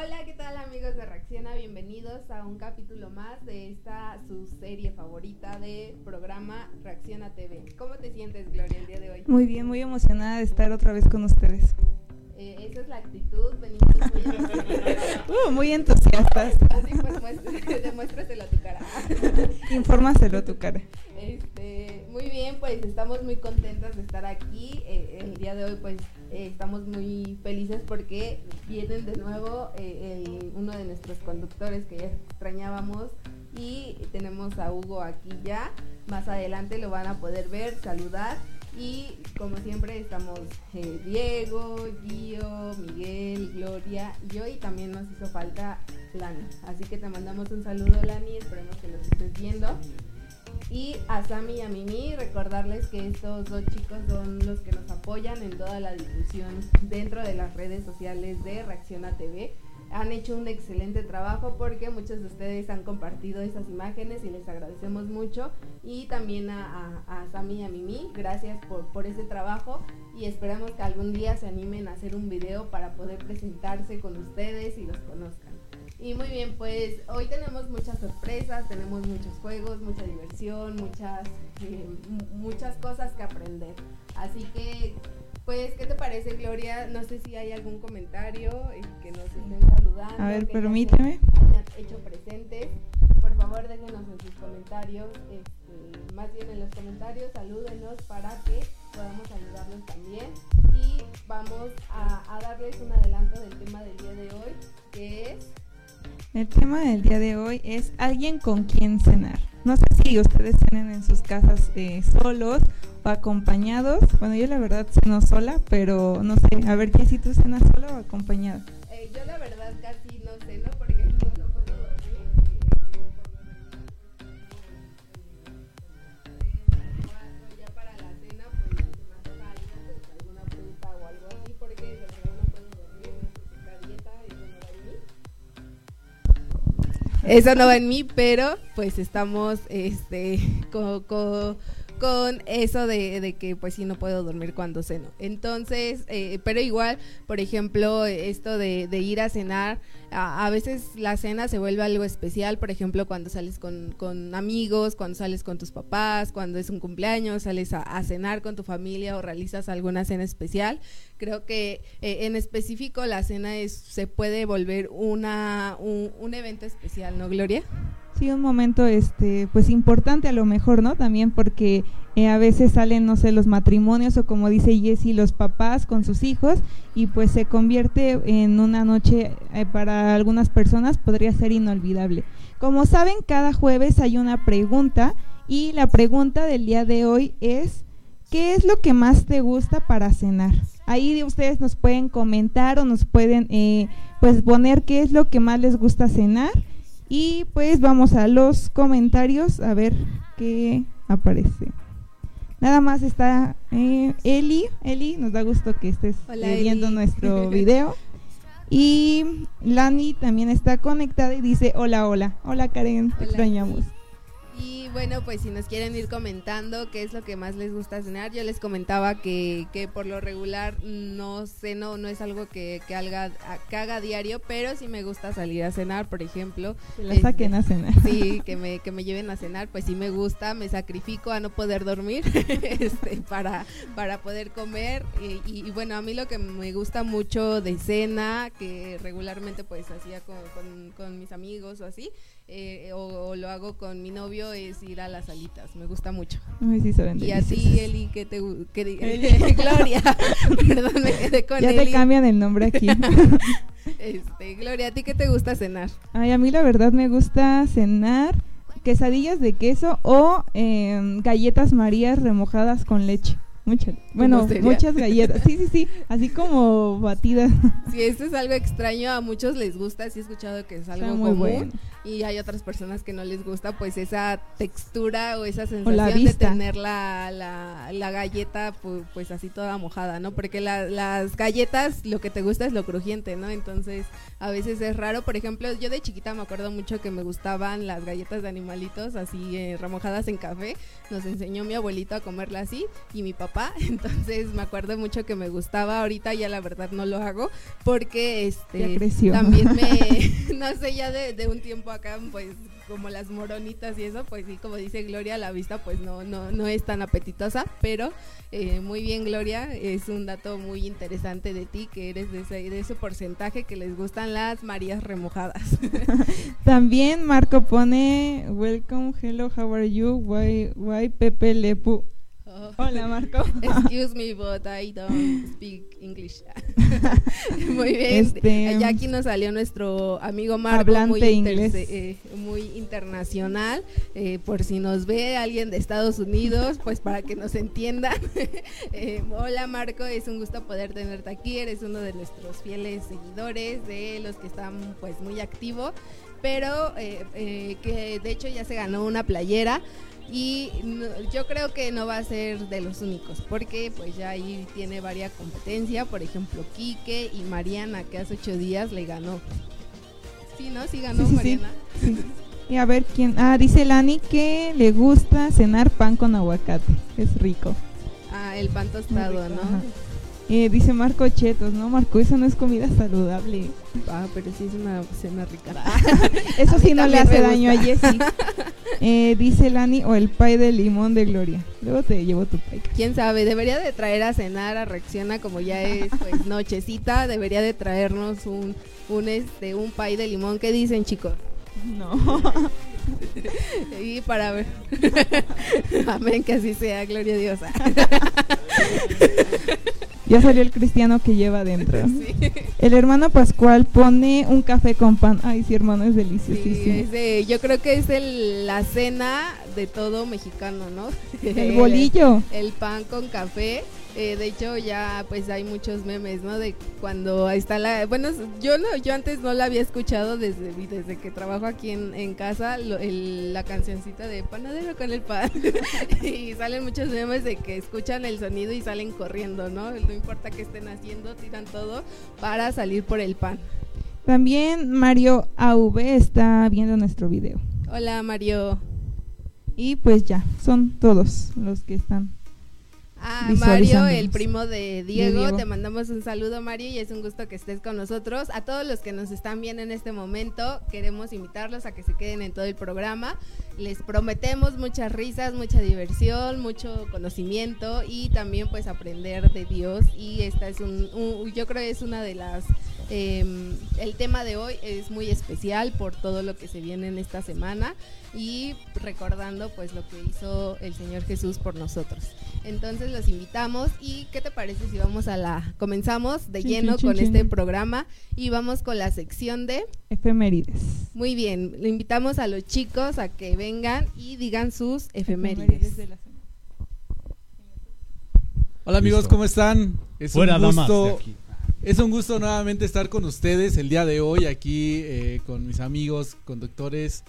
Hola, ¿qué tal amigos de Reacciona? Bienvenidos a un capítulo más de esta su serie favorita de programa Reacciona TV. ¿Cómo te sientes, Gloria, el día de hoy? Muy bien, muy emocionada de estar otra vez con ustedes. Eh, esa es la actitud, venimos muy, uh, muy entusiastas. Así pues, demuéstraselo a tu cara. Infórmaselo a tu cara. Este, muy bien, pues estamos muy contentas de estar aquí. Eh, el día de hoy, pues eh, estamos muy felices porque vienen de nuevo eh, uno de nuestros conductores que ya extrañábamos y tenemos a Hugo aquí ya. Más adelante lo van a poder ver, saludar. Y como siempre estamos Diego, Gio, Miguel, Gloria y yo y también nos hizo falta Lani. Así que te mandamos un saludo Lani, esperemos que nos estés viendo. Y a Sami y a Mimi, recordarles que estos dos chicos son los que nos apoyan en toda la difusión dentro de las redes sociales de Reacciona TV. Han hecho un excelente trabajo porque muchos de ustedes han compartido esas imágenes y les agradecemos mucho. Y también a, a, Sami y a Mimi, gracias por, por ese trabajo y esperamos que algún día se animen a hacer un video para poder presentarse con ustedes y los conozcan. Y muy bien, pues hoy tenemos muchas sorpresas, tenemos muchos juegos, mucha diversión, muchas, eh, muchas cosas que aprender. Así que, pues, ¿qué te parece, Gloria? No sé si hay algún comentario eh, que nos estén saludando. A ver, permíteme. Hayan hecho presentes. Por favor, déjenos en sus comentarios, este, más bien en los comentarios, salúdenos para que podamos ayudarlos también. Y vamos a, a darles un adelanto del tema del día de hoy, que es el tema del día de hoy es alguien con quien cenar. No sé si ustedes cenen en sus casas eh, solos o acompañados. Bueno, yo la verdad ceno sola, pero no sé. A ver, ¿qué si tú cenas sola o acompañada? Eh, yo la verdad casi Eso no va en mí, pero pues estamos este, con, eso de, que pues sí no puedo dormir cuando ceno. Entonces, eh, pero igual, por ejemplo, esto de, ir a cenar, a, veces la cena se vuelve algo especial, por ejemplo, cuando sales con, amigos, cuando sales con tus papás, cuando es un cumpleaños, sales a, cenar con tu familia o realizas alguna cena especial. Creo que eh, en específico la cena es, se puede volver una, un, evento especial, ¿no, Gloria? Sí, un momento este pues importante a lo mejor, ¿no? También porque eh, a veces salen, no sé, los matrimonios o como dice Jessie, los papás con sus hijos y pues se convierte en una noche eh, para algunas personas podría ser inolvidable. Como saben, cada jueves hay una pregunta y la pregunta del día de hoy es ¿qué es lo que más te gusta para cenar? Ahí ustedes nos pueden comentar o nos pueden eh, pues poner qué es lo que más les gusta cenar. Y pues vamos a los comentarios a ver qué aparece. Nada más está eh, Eli. Eli, nos da gusto que estés eh, viendo nuestro video. Y Lani también está conectada y dice hola, hola. Hola Karen, te extrañamos. Y bueno, pues si nos quieren ir comentando qué es lo que más les gusta cenar, yo les comentaba que, que por lo regular no ceno, no es algo que, que, haga, que haga diario, pero sí me gusta salir a cenar, por ejemplo. Que la saquen a cenar. Sí, que me, que me lleven a cenar, pues sí me gusta, me sacrifico a no poder dormir este, para, para poder comer. Y, y, bueno, a mí lo que me gusta mucho de cena, que regularmente pues hacía con, con, con mis amigos o así, eh, o, lo hago con mi novio es ir a las salitas, me gusta mucho. y así Eli, que te que, Gloria, perdón, me quedé con Ya te cambian el nombre aquí. este, Gloria, ¿a ti qué te gusta cenar? Ay, a mí la verdad me gusta cenar quesadillas de queso o em, galletas marías remojadas con leche. Muchas, bueno, muchas galletas. Sí, sí, sí, así como batidas. Sí, esto es algo extraño, a muchos les gusta, sí he escuchado que es algo muy Bueno. Y hay otras personas que no les gusta pues esa textura o esa sensación de tener la, la, galleta pues, así toda mojada, ¿no? Porque las galletas lo que te gusta es lo crujiente, ¿no? Entonces a veces es raro, por ejemplo, yo de chiquita me acuerdo mucho que me gustaban las galletas de animalitos así eh, remojadas en café, nos enseñó mi abuelito a comerla así y mi papá, entonces me acuerdo mucho que me gustaba, ahorita ya la verdad no lo hago porque este también me, no sé, ya de, de un tiempo acá, pues como las moronitas y eso, pues sí, como dice Gloria, la vista pues no, no, no es tan apetitosa, pero eh, muy bien Gloria, es un dato muy interesante de ti, que eres de ese, de ese porcentaje que les gustan las Marías remojadas. También Marco pone, welcome, hello, how are you, why, why Pepe Lepu. Hola Marco. Excuse me, but I don't speak English. muy bien. Este, ya aquí nos salió nuestro amigo Marco, muy, eh, muy internacional. Eh, por si nos ve alguien de Estados Unidos, pues para que nos entiendan. Eh, hola Marco, es un gusto poder tenerte aquí. Eres uno de nuestros fieles seguidores, de los que están pues muy activos pero que de hecho ya se ganó una playera y yo creo que no va a ser de los únicos, porque pues ya ahí tiene varias competencia, por ejemplo Quique y Mariana, que hace ocho días le ganó. Sí, ¿no? Sí ganó Mariana. y a ver quién. Ah, dice Lani que le gusta cenar pan con aguacate. Es rico. Ah, el pan tostado, ¿no? Eh, dice Marco Chetos, ¿no? Marco, eso no es comida saludable. Ah, pero sí es una cena rica. eso sí no le hace daño a Jessie. Eh, dice Lani, o el pay de limón de Gloria. Luego te llevo tu pay. Quién sabe, debería de traer a cenar a Reacciona como ya es pues nochecita, debería de traernos un, un este un pay de limón. ¿Qué dicen, chicos? No. y para ver. Amén, que así sea, gloria a Dios. Ya salió el cristiano que lleva adentro. El hermano Pascual pone un café con pan. Ay, sí, hermano, es deliciosísimo. yo creo que es la cena de todo mexicano, ¿no? El bolillo. el pan con café eh, de hecho, ya pues hay muchos memes, ¿no? De cuando está la... Bueno, yo no, yo antes no la había escuchado desde, desde que trabajo aquí en, casa, la cancioncita de panadero con el pan. y salen muchos memes de que escuchan el sonido y salen corriendo, ¿no? No importa qué estén haciendo, tiran todo para salir por el pan. También Mario AV está viendo nuestro video. Hola Mario. Y pues ya, son todos los que están Ah, Mario, el primo de Diego. te mandamos un saludo Mario y es un gusto que estés con nosotros. A todos los que nos están viendo en este momento, queremos invitarlos a que se queden en todo el programa. Les prometemos muchas risas, mucha diversión, mucho conocimiento y también pues aprender de Dios. Y esta es un, yo creo que es una de las em, el tema de hoy es muy especial por todo lo que se viene en esta semana y recordando pues lo que hizo el Señor Jesús por nosotros. Entonces los invitamos y ¿qué te parece si vamos a la comenzamos de lleno con este programa y vamos con la sección de efemérides. Muy bien, le invitamos a los chicos a que vengan y digan sus efemérides. Hola amigos, ¿cómo están? Es un gusto es un gusto nuevamente estar con ustedes el día de hoy aquí eh, con mis amigos conductores.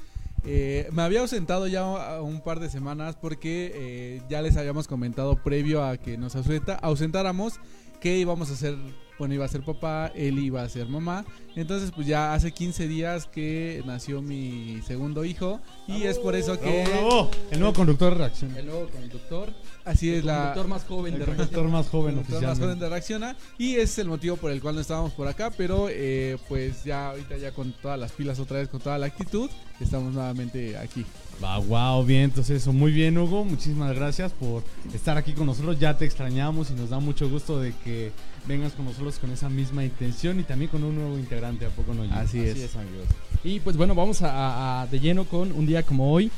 Eh, me había ausentado ya un par de semanas porque eh, ya les habíamos comentado previo a que nos ausentáramos que íbamos a hacer, bueno, iba a ser papá, él iba a ser mamá. Entonces, pues ya hace 15 días que nació mi segundo hijo y es por eso que... El nuevo conductor de Reacción. El nuevo conductor. Así es, la... conductor más joven de conductor más joven, conductor más joven de Reacciona. Y es el motivo por el cual no estábamos por acá, pero eh, pues ya ahorita ya con todas las pilas otra vez, con toda la actitud, estamos nuevamente aquí. Wow, wow, bien, entonces eso, muy bien Hugo, muchísimas gracias por estar aquí con nosotros, ya te extrañamos y nos da mucho gusto de que vengas con nosotros con esa misma intención y también con un nuevo integrante, ¿a poco no? Así, Así es. amigos. Y pues bueno, vamos a, de lleno con un día como hoy.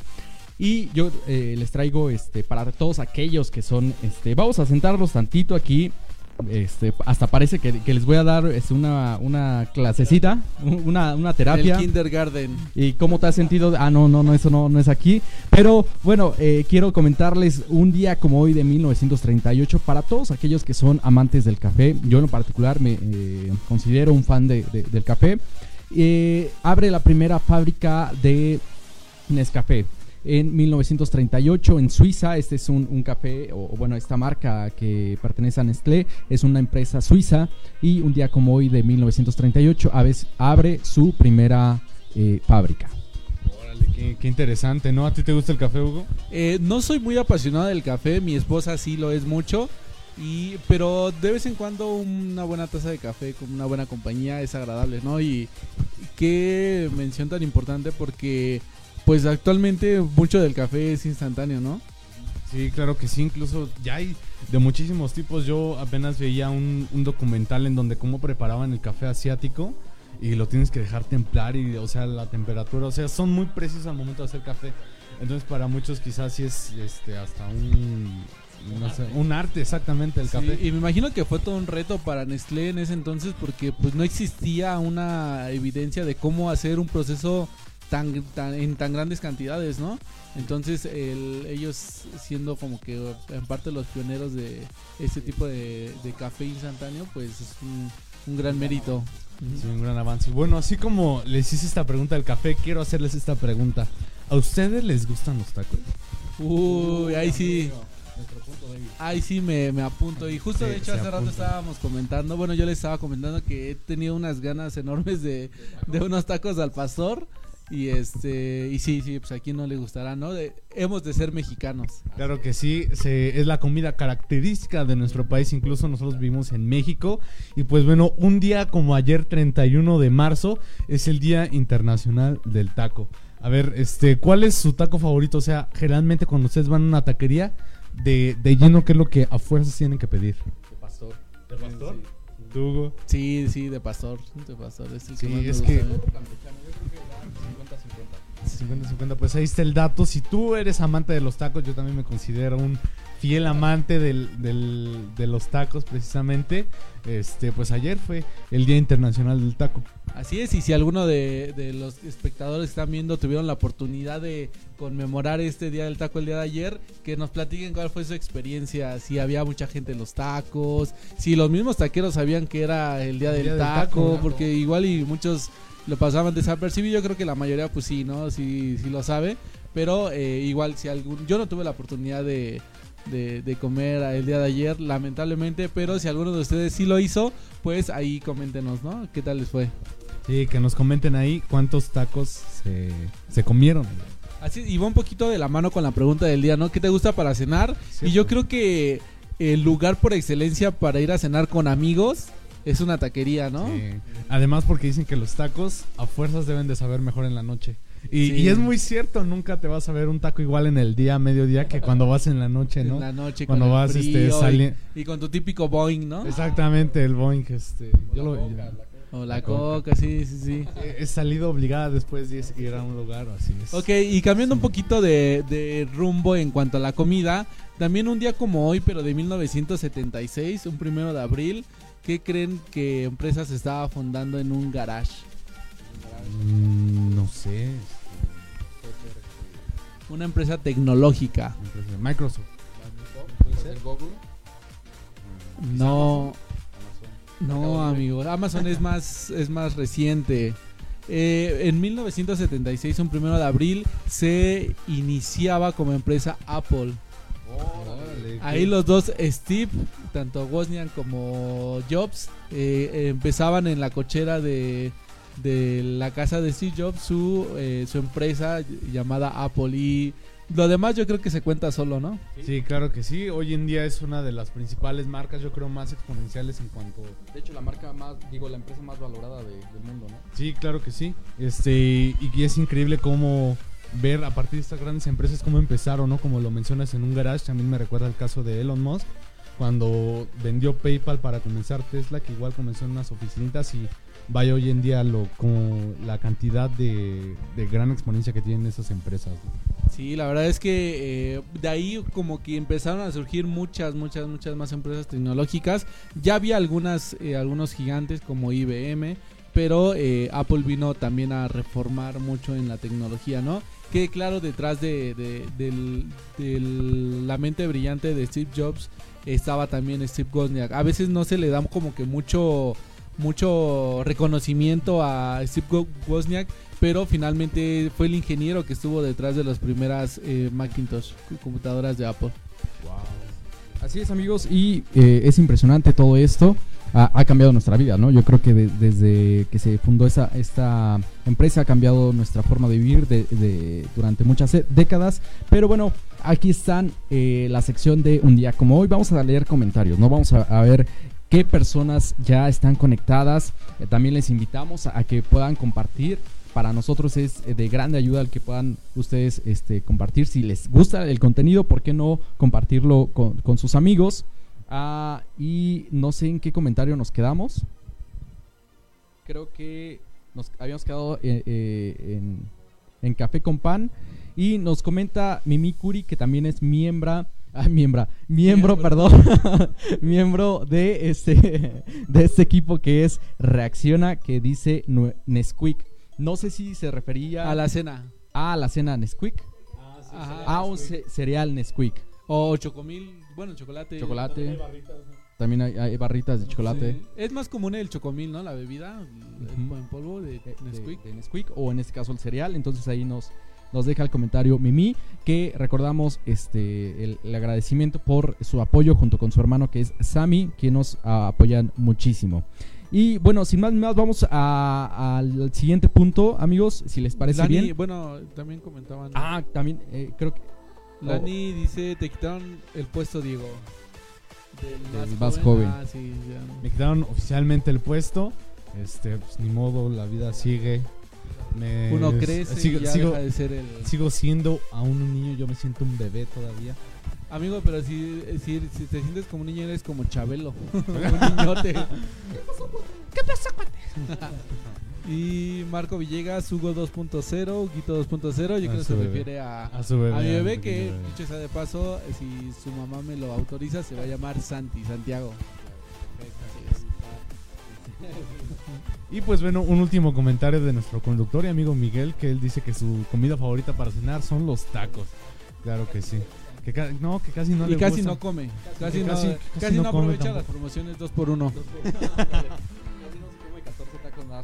Y yo eh, les traigo este para todos aquellos que son, este, vamos a sentarlos tantito aquí este, hasta parece que, les voy a dar este, una, una clasecita, una, una terapia. El kindergarten. ¿Y cómo te has sentido? Ah, no, no, no, eso no, no es aquí. Pero bueno, eh, quiero comentarles un día como hoy de 1938 para todos aquellos que son amantes del café. Yo en particular me eh, considero un fan de, del café. eh, abre la primera fábrica de Nescafé en 1938 en Suiza. Este es un, café, o, bueno, esta marca que pertenece a Nestlé es una empresa suiza y un día como hoy de 1938 abre su primera eh, fábrica. Órale, qué, interesante, ¿no? ¿A ti te gusta el café, Hugo? Eh, no soy muy apasionado del café, mi esposa sí lo es mucho. Y, pero de vez en cuando una buena taza de café con una buena compañía es agradable, ¿no? Y qué mención tan importante porque pues actualmente mucho del café es instantáneo, ¿no? Sí, claro que sí, incluso ya hay de muchísimos tipos. Yo apenas veía un, documental en donde cómo preparaban el café asiático y lo tienes que dejar templar y, o sea, la temperatura, o sea, son muy precisos al momento de hacer café. Entonces para muchos quizás sí es este, hasta un, un arte exactamente el café. Y me imagino que fue todo un reto para Nestlé en ese entonces porque pues no existía una evidencia de cómo hacer un proceso tan, en tan grandes cantidades, ¿no? Entonces ellos siendo como que en parte los pioneros de este tipo de, café instantáneo, pues es un, gran mérito. Sí, un gran avance. Bueno, así como les hice esta pregunta del café, quiero hacerles esta pregunta. ¿A ustedes les gustan los tacos? Uy, ahí sí. Ahí sí me, apunto. Y justo de hecho hace rato estábamos comentando, bueno yo les estaba comentando que he tenido unas ganas enormes de, de unos tacos al pastor. Y este y sí, sí, pues aquí no le gustará, ¿no? hemos de ser mexicanos. Claro que sí, es la comida característica de nuestro país, incluso nosotros vivimos en México. Y pues bueno, un día como ayer, 31 de marzo, es el Día Internacional del Taco. A ver, este, ¿cuál es su taco favorito? O sea, generalmente cuando ustedes van a una taquería, de, de lleno, ¿qué es lo que a fuerzas tienen que pedir? De pastor. ¿De pastor? Sí, sí, de pastor. De pastor. Es sí, es que... 50-50. Pues ahí está el dato. Si tú eres amante de los tacos, yo también me considero un fiel amante del, de los tacos, precisamente. Este, pues ayer fue el Día Internacional del Taco. Así es, y si alguno de, los espectadores que están viendo tuvieron la oportunidad de conmemorar este Día del Taco el día de ayer, que nos platiquen cuál fue su experiencia, si había mucha gente en los tacos, si los mismos taqueros sabían que era el Día, del, taco, porque igual y muchos lo pasaban desapercibido. Yo creo que la mayoría, pues sí, ¿no? Sí, sí lo sabe. Pero eh, igual, si algún. Yo no tuve la oportunidad de, de, comer el día de ayer, lamentablemente. Pero si alguno de ustedes sí lo hizo, pues ahí coméntenos, ¿no? ¿Qué tal les fue? Sí, que nos comenten ahí cuántos tacos se, se comieron. Así, y va un poquito de la mano con la pregunta del día, ¿no? ¿Qué te gusta para cenar? Y yo creo que el lugar por excelencia para ir a cenar con amigos es una taquería, ¿no? Además porque dicen que los tacos a fuerzas deben de saber mejor en la noche. Y, es muy cierto, nunca te vas a ver un taco igual en el día, mediodía, que cuando vas en la noche, ¿no? En la noche, cuando vas este, saliendo. Y, con tu típico Boeing, ¿no? Exactamente, el Boeing. Este, yo lo, o la, coca, sí, sí, sí. He salido obligada después de ir a un lugar así. Es. Ok, y cambiando un poquito de, de, rumbo en cuanto a la comida, también un día como hoy, pero de 1976, un primero de abril, ¿Qué creen que empresa se estaba fundando en un garage? Mm, no sé. Una empresa tecnológica. Microsoft. Google? No. No, amigo. Amazon es más, es más reciente. Eh, en 1976, un primero de abril, se iniciaba como empresa Apple. Ahí los dos, Steve, tanto Wozniak como Jobs, eh, empezaban en la cochera de, la casa de Steve Jobs su, eh, su empresa llamada Apple. Y lo demás yo creo que se cuenta solo, ¿no? Sí, claro que sí. Hoy en día es una de las principales marcas, yo creo, más exponenciales en cuanto... De hecho, la marca más, digo, la empresa más valorada del mundo, ¿no? Sí, claro que sí. Este, y es increíble cómo ver a partir de estas grandes empresas cómo empezaron, ¿no? Como lo mencionas en un garage, también me recuerda el caso de Elon Musk, cuando vendió PayPal para comenzar Tesla, que igual comenzó en unas oficinitas y vaya hoy en día lo, con la cantidad de, gran exponencia que tienen esas empresas. Sí, la verdad es que eh, de ahí como que empezaron a surgir muchas, muchas, muchas más empresas tecnológicas. Ya había algunas, eh, algunos gigantes como IBM, pero eh, Apple vino también a reformar mucho en la tecnología, ¿no? que claro detrás de, la mente brillante de Steve Jobs estaba también Steve Wozniak. A veces no se le da como que mucho mucho reconocimiento a Steve Wozniak, pero finalmente fue el ingeniero que estuvo detrás de las primeras eh, Macintosh, computadoras de Apple. Así es amigos, y eh, es impresionante todo esto. Ha, cambiado nuestra vida, ¿no? Yo creo que desde que se fundó esa, esta empresa ha cambiado nuestra forma de vivir durante muchas décadas. Pero bueno, aquí están eh, la sección de un día como hoy. Vamos a leer comentarios, ¿no? Vamos a, ver qué personas ya están conectadas. Eh, también les invitamos a, que puedan compartir. Para nosotros es de grande ayuda el que puedan ustedes este, compartir. Si les gusta el contenido, ¿por qué no compartirlo con, sus amigos? Ah, y no sé en qué comentario nos quedamos. Creo que nos habíamos quedado eh, eh, en, Café con Pan. Y nos comenta Mimi Curi, que también es miembro. Ah, miembro, miembro, perdón. miembro de este, de este equipo que es Reacciona, que dice Nesquik. No sé si se refería. A la cena. a la cena Nesquik. Ah, a un cereal Nesquik. O Chocomil bueno, chocolate. Chocolate. También hay, barritas de chocolate. Es más común el chocomil, ¿no? La bebida en polvo de, Nesquik. o en este caso el cereal. Entonces ahí nos, nos deja el comentario Mimi que recordamos este el, agradecimiento por su apoyo junto con su hermano que es Sami, que nos apoyan muchísimo. Y bueno, sin más, más vamos al siguiente punto, amigos, si les parece bien. Bueno, también comentaban. Ah, también eh, creo que Lani dice, te quitaron el puesto, Diego. Del más, joven. Ah, Me quitaron oficialmente el puesto. Este, pues ni modo, la vida sigue. Uno crece sigo, y ya sigo, deja de ser el... Sigo siendo aún un niño, yo me siento un bebé todavía. Amigo, pero si, si, si te sientes como un niño, eres como Chabelo. un niñote. ¿Qué pasa, cuate? Y Marco Villegas, Hugo 2.0, Guito 2.0. Yo creo que se refiere a, a, mi bebé, que, dicho sea de paso, si su mamá me lo autoriza, se va a llamar Santi, Santiago. Y pues bueno, un último comentario de nuestro conductor y amigo Miguel, que él dice que su comida favorita para cenar son los tacos. Claro que sí. Que no, que casi no y casi no come. Casi, casi, casi, no, aprovecha las promociones 2 por 1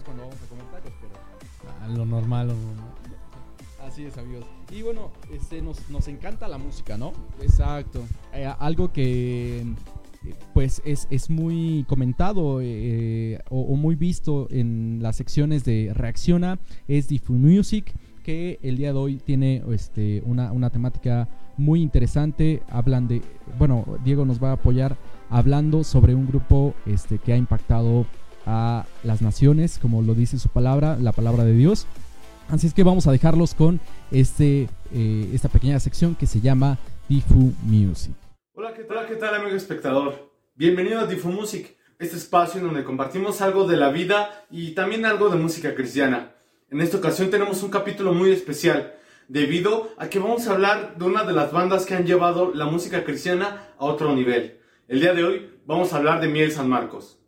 cuando vamos a comer tacos, pero... Ah, lo normal, Así es, amigos. Y bueno, este, nos, nos encanta la música, ¿no? Exacto. Eh, algo que pues es, es, muy comentado eh, o, muy visto en las secciones de Reacciona es Diffuse Music que el día de hoy tiene este, una, una, temática muy interesante hablan de bueno Diego nos va a apoyar hablando sobre un grupo este, que ha impactado a las naciones, como lo dice su palabra, la palabra de Dios. Así es que vamos a dejarlos con este, eh, esta pequeña sección que se llama Difu Music. Hola, ¿qué tal, ¿qué tal amigo espectador? Bienvenido a Difu Music, este espacio en donde compartimos algo de la vida y también algo de música cristiana. En esta ocasión tenemos un capítulo muy especial, debido a que vamos a hablar de una de las bandas que han llevado la música cristiana a otro nivel. El día de hoy vamos a hablar de Miel San Marcos.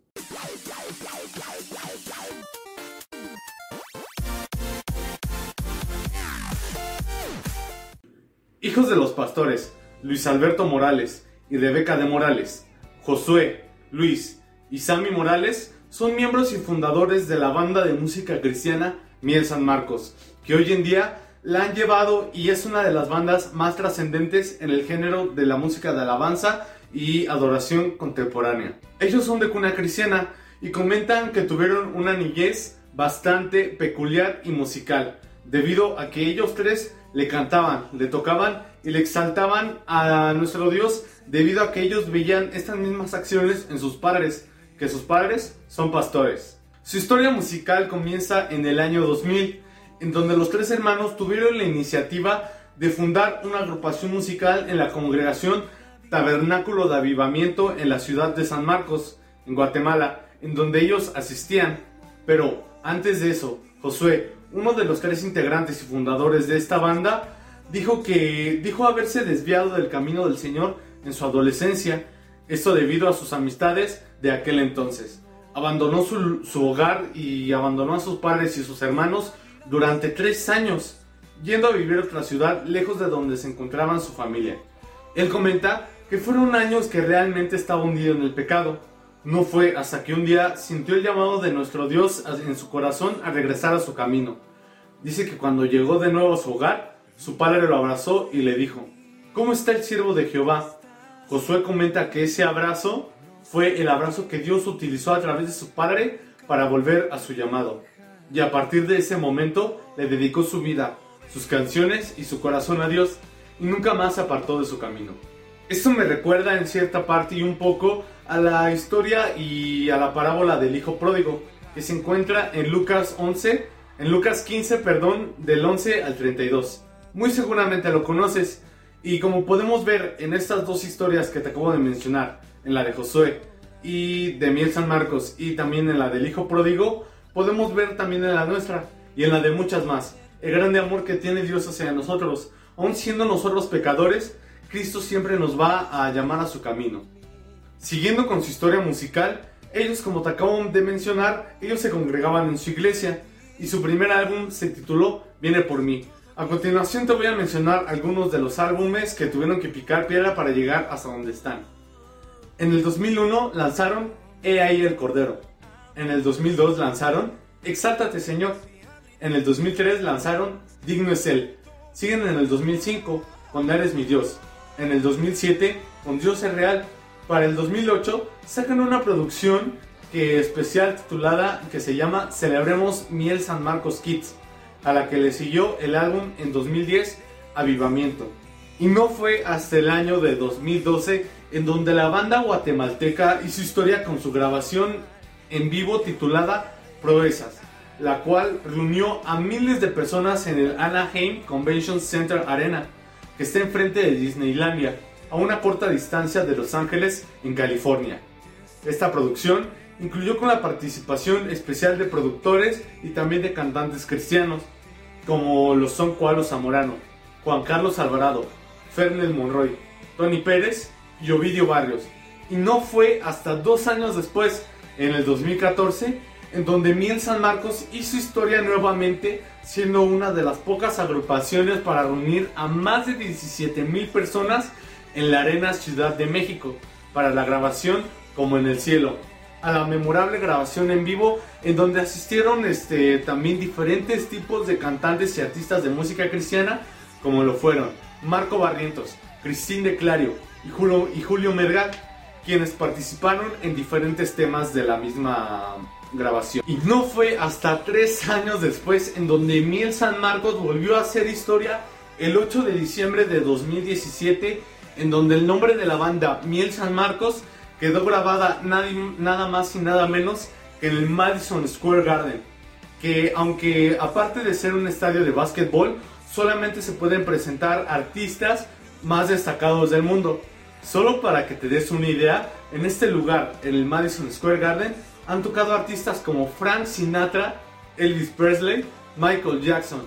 Hijos de los pastores, Luis Alberto Morales y Rebeca de Morales, Josué, Luis y Sammy Morales son miembros y fundadores de la banda de música cristiana Miel San Marcos, que hoy en día la han llevado y es una de las bandas más trascendentes en el género de la música de alabanza y adoración contemporánea. Ellos son de cuna cristiana y comentan que tuvieron una niñez bastante peculiar y musical, debido a que ellos tres le cantaban, le tocaban y le exaltaban a nuestro Dios debido a que ellos veían estas mismas acciones en sus padres, que sus padres son pastores. Su historia musical comienza en el año 2000, en donde los tres hermanos tuvieron la iniciativa de fundar una agrupación musical en la congregación Tabernáculo de Avivamiento en la ciudad de San Marcos, en Guatemala, en donde ellos asistían. Pero antes de eso, Josué, uno de los tres integrantes y fundadores de esta banda, dijo que dijo haberse desviado del camino del Señor en su adolescencia, esto debido a sus amistades de aquel entonces. Abandonó su, su hogar y abandonó a sus padres y sus hermanos durante tres años, yendo a vivir a otra ciudad lejos de donde se encontraban su familia. Él comenta que fueron años que realmente estaba hundido en el pecado, No fue hasta que un día sintió el llamado de nuestro Dios en su corazón a regresar a su camino. Dice que cuando llegó de nuevo a su hogar, su padre lo abrazó y le dijo, ¿Cómo está el siervo de Jehová? Josué comenta que ese abrazo fue el abrazo que Dios utilizó a través de su padre para volver a su llamado. Y a partir de ese momento le dedicó su vida, sus canciones y su corazón a Dios y nunca más se apartó de su camino. Esto me recuerda en cierta parte y un poco a la historia y a la parábola del hijo pródigo que se encuentra en Lucas 11, en Lucas 15, perdón, del 11 al 32. Muy seguramente lo conoces y como podemos ver en estas dos historias que te acabo de mencionar, en la de Josué y de Miel San Marcos y también en la del hijo pródigo, podemos ver también en la nuestra y en la de muchas más el grande amor que tiene Dios hacia nosotros. Aun siendo nosotros pecadores, Cristo siempre nos va a llamar a su camino. Siguiendo con su historia musical, ellos como te acabo de mencionar, ellos se congregaban en su iglesia y su primer álbum se tituló Viene por mí. A continuación te voy a mencionar algunos de los álbumes que tuvieron que picar piedra para llegar hasta donde están. En el 2001 lanzaron He ahí el Cordero. En el 2002 lanzaron Exáltate Señor. En el 2003 lanzaron Digno es Él. Siguen en el 2005 con Eres mi Dios. En el 2007 con Dios es Real. Para el 2008 sacan una producción que especial titulada que se llama Celebremos Miel San Marcos Kids, a la que le siguió el álbum en 2010 Avivamiento. Y no fue hasta el año de 2012 en donde la banda guatemalteca hizo historia con su grabación en vivo titulada Proezas la cual reunió a miles de personas en el Anaheim Convention Center Arena, que está enfrente de Disneylandia, a una corta distancia de Los Ángeles, en California. Esta producción incluyó con la participación especial de productores y también de cantantes cristianos, como lo son Cualo Zamorano, Juan Carlos Alvarado, Fernel Monroy, Tony Pérez y Ovidio Barrios. Y no fue hasta dos años después, en el 2014, en donde Miel San Marcos hizo historia nuevamente, siendo una de las pocas agrupaciones para reunir a más de 17 mil personas en la Arena Ciudad de México para la grabación Como en el Cielo. A la memorable grabación en vivo en donde asistieron este, también diferentes tipos de cantantes y artistas de música cristiana como lo fueron Marco Barrientos, Cristín de Clario y Julio, y Julio Merga, quienes participaron en diferentes temas de la misma grabación. Y no fue hasta tres años después en donde Miel San Marcos volvió a hacer historia el 8 de diciembre de 2017 en donde el nombre de la banda Miel San Marcos quedó grabada nada, más y nada menos que en el Madison Square Garden. Que aunque aparte de ser un estadio de básquetbol, solamente se pueden presentar artistas más destacados del mundo. Solo para que te des una idea, en este lugar, en el Madison Square Garden, han tocado artistas como Frank Sinatra, Elvis Presley, Michael Jackson,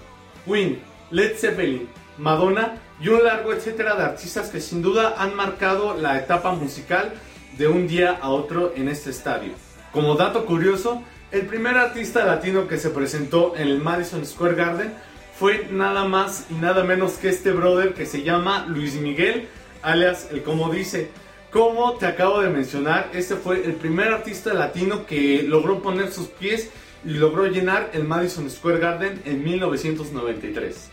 Queen, Led Zeppelin, Madonna y un largo etcétera de artistas que sin duda han marcado la etapa musical de un día a otro en este estadio. Como dato curioso, el primer artista latino que se presentó en el Madison Square Garden fue nada más y nada menos que este brother que se llama Luis Miguel, alias el como dice, como te acabo de mencionar, este fue el primer artista latino que logró poner sus pies y logró llenar el Madison Square Garden en 1993.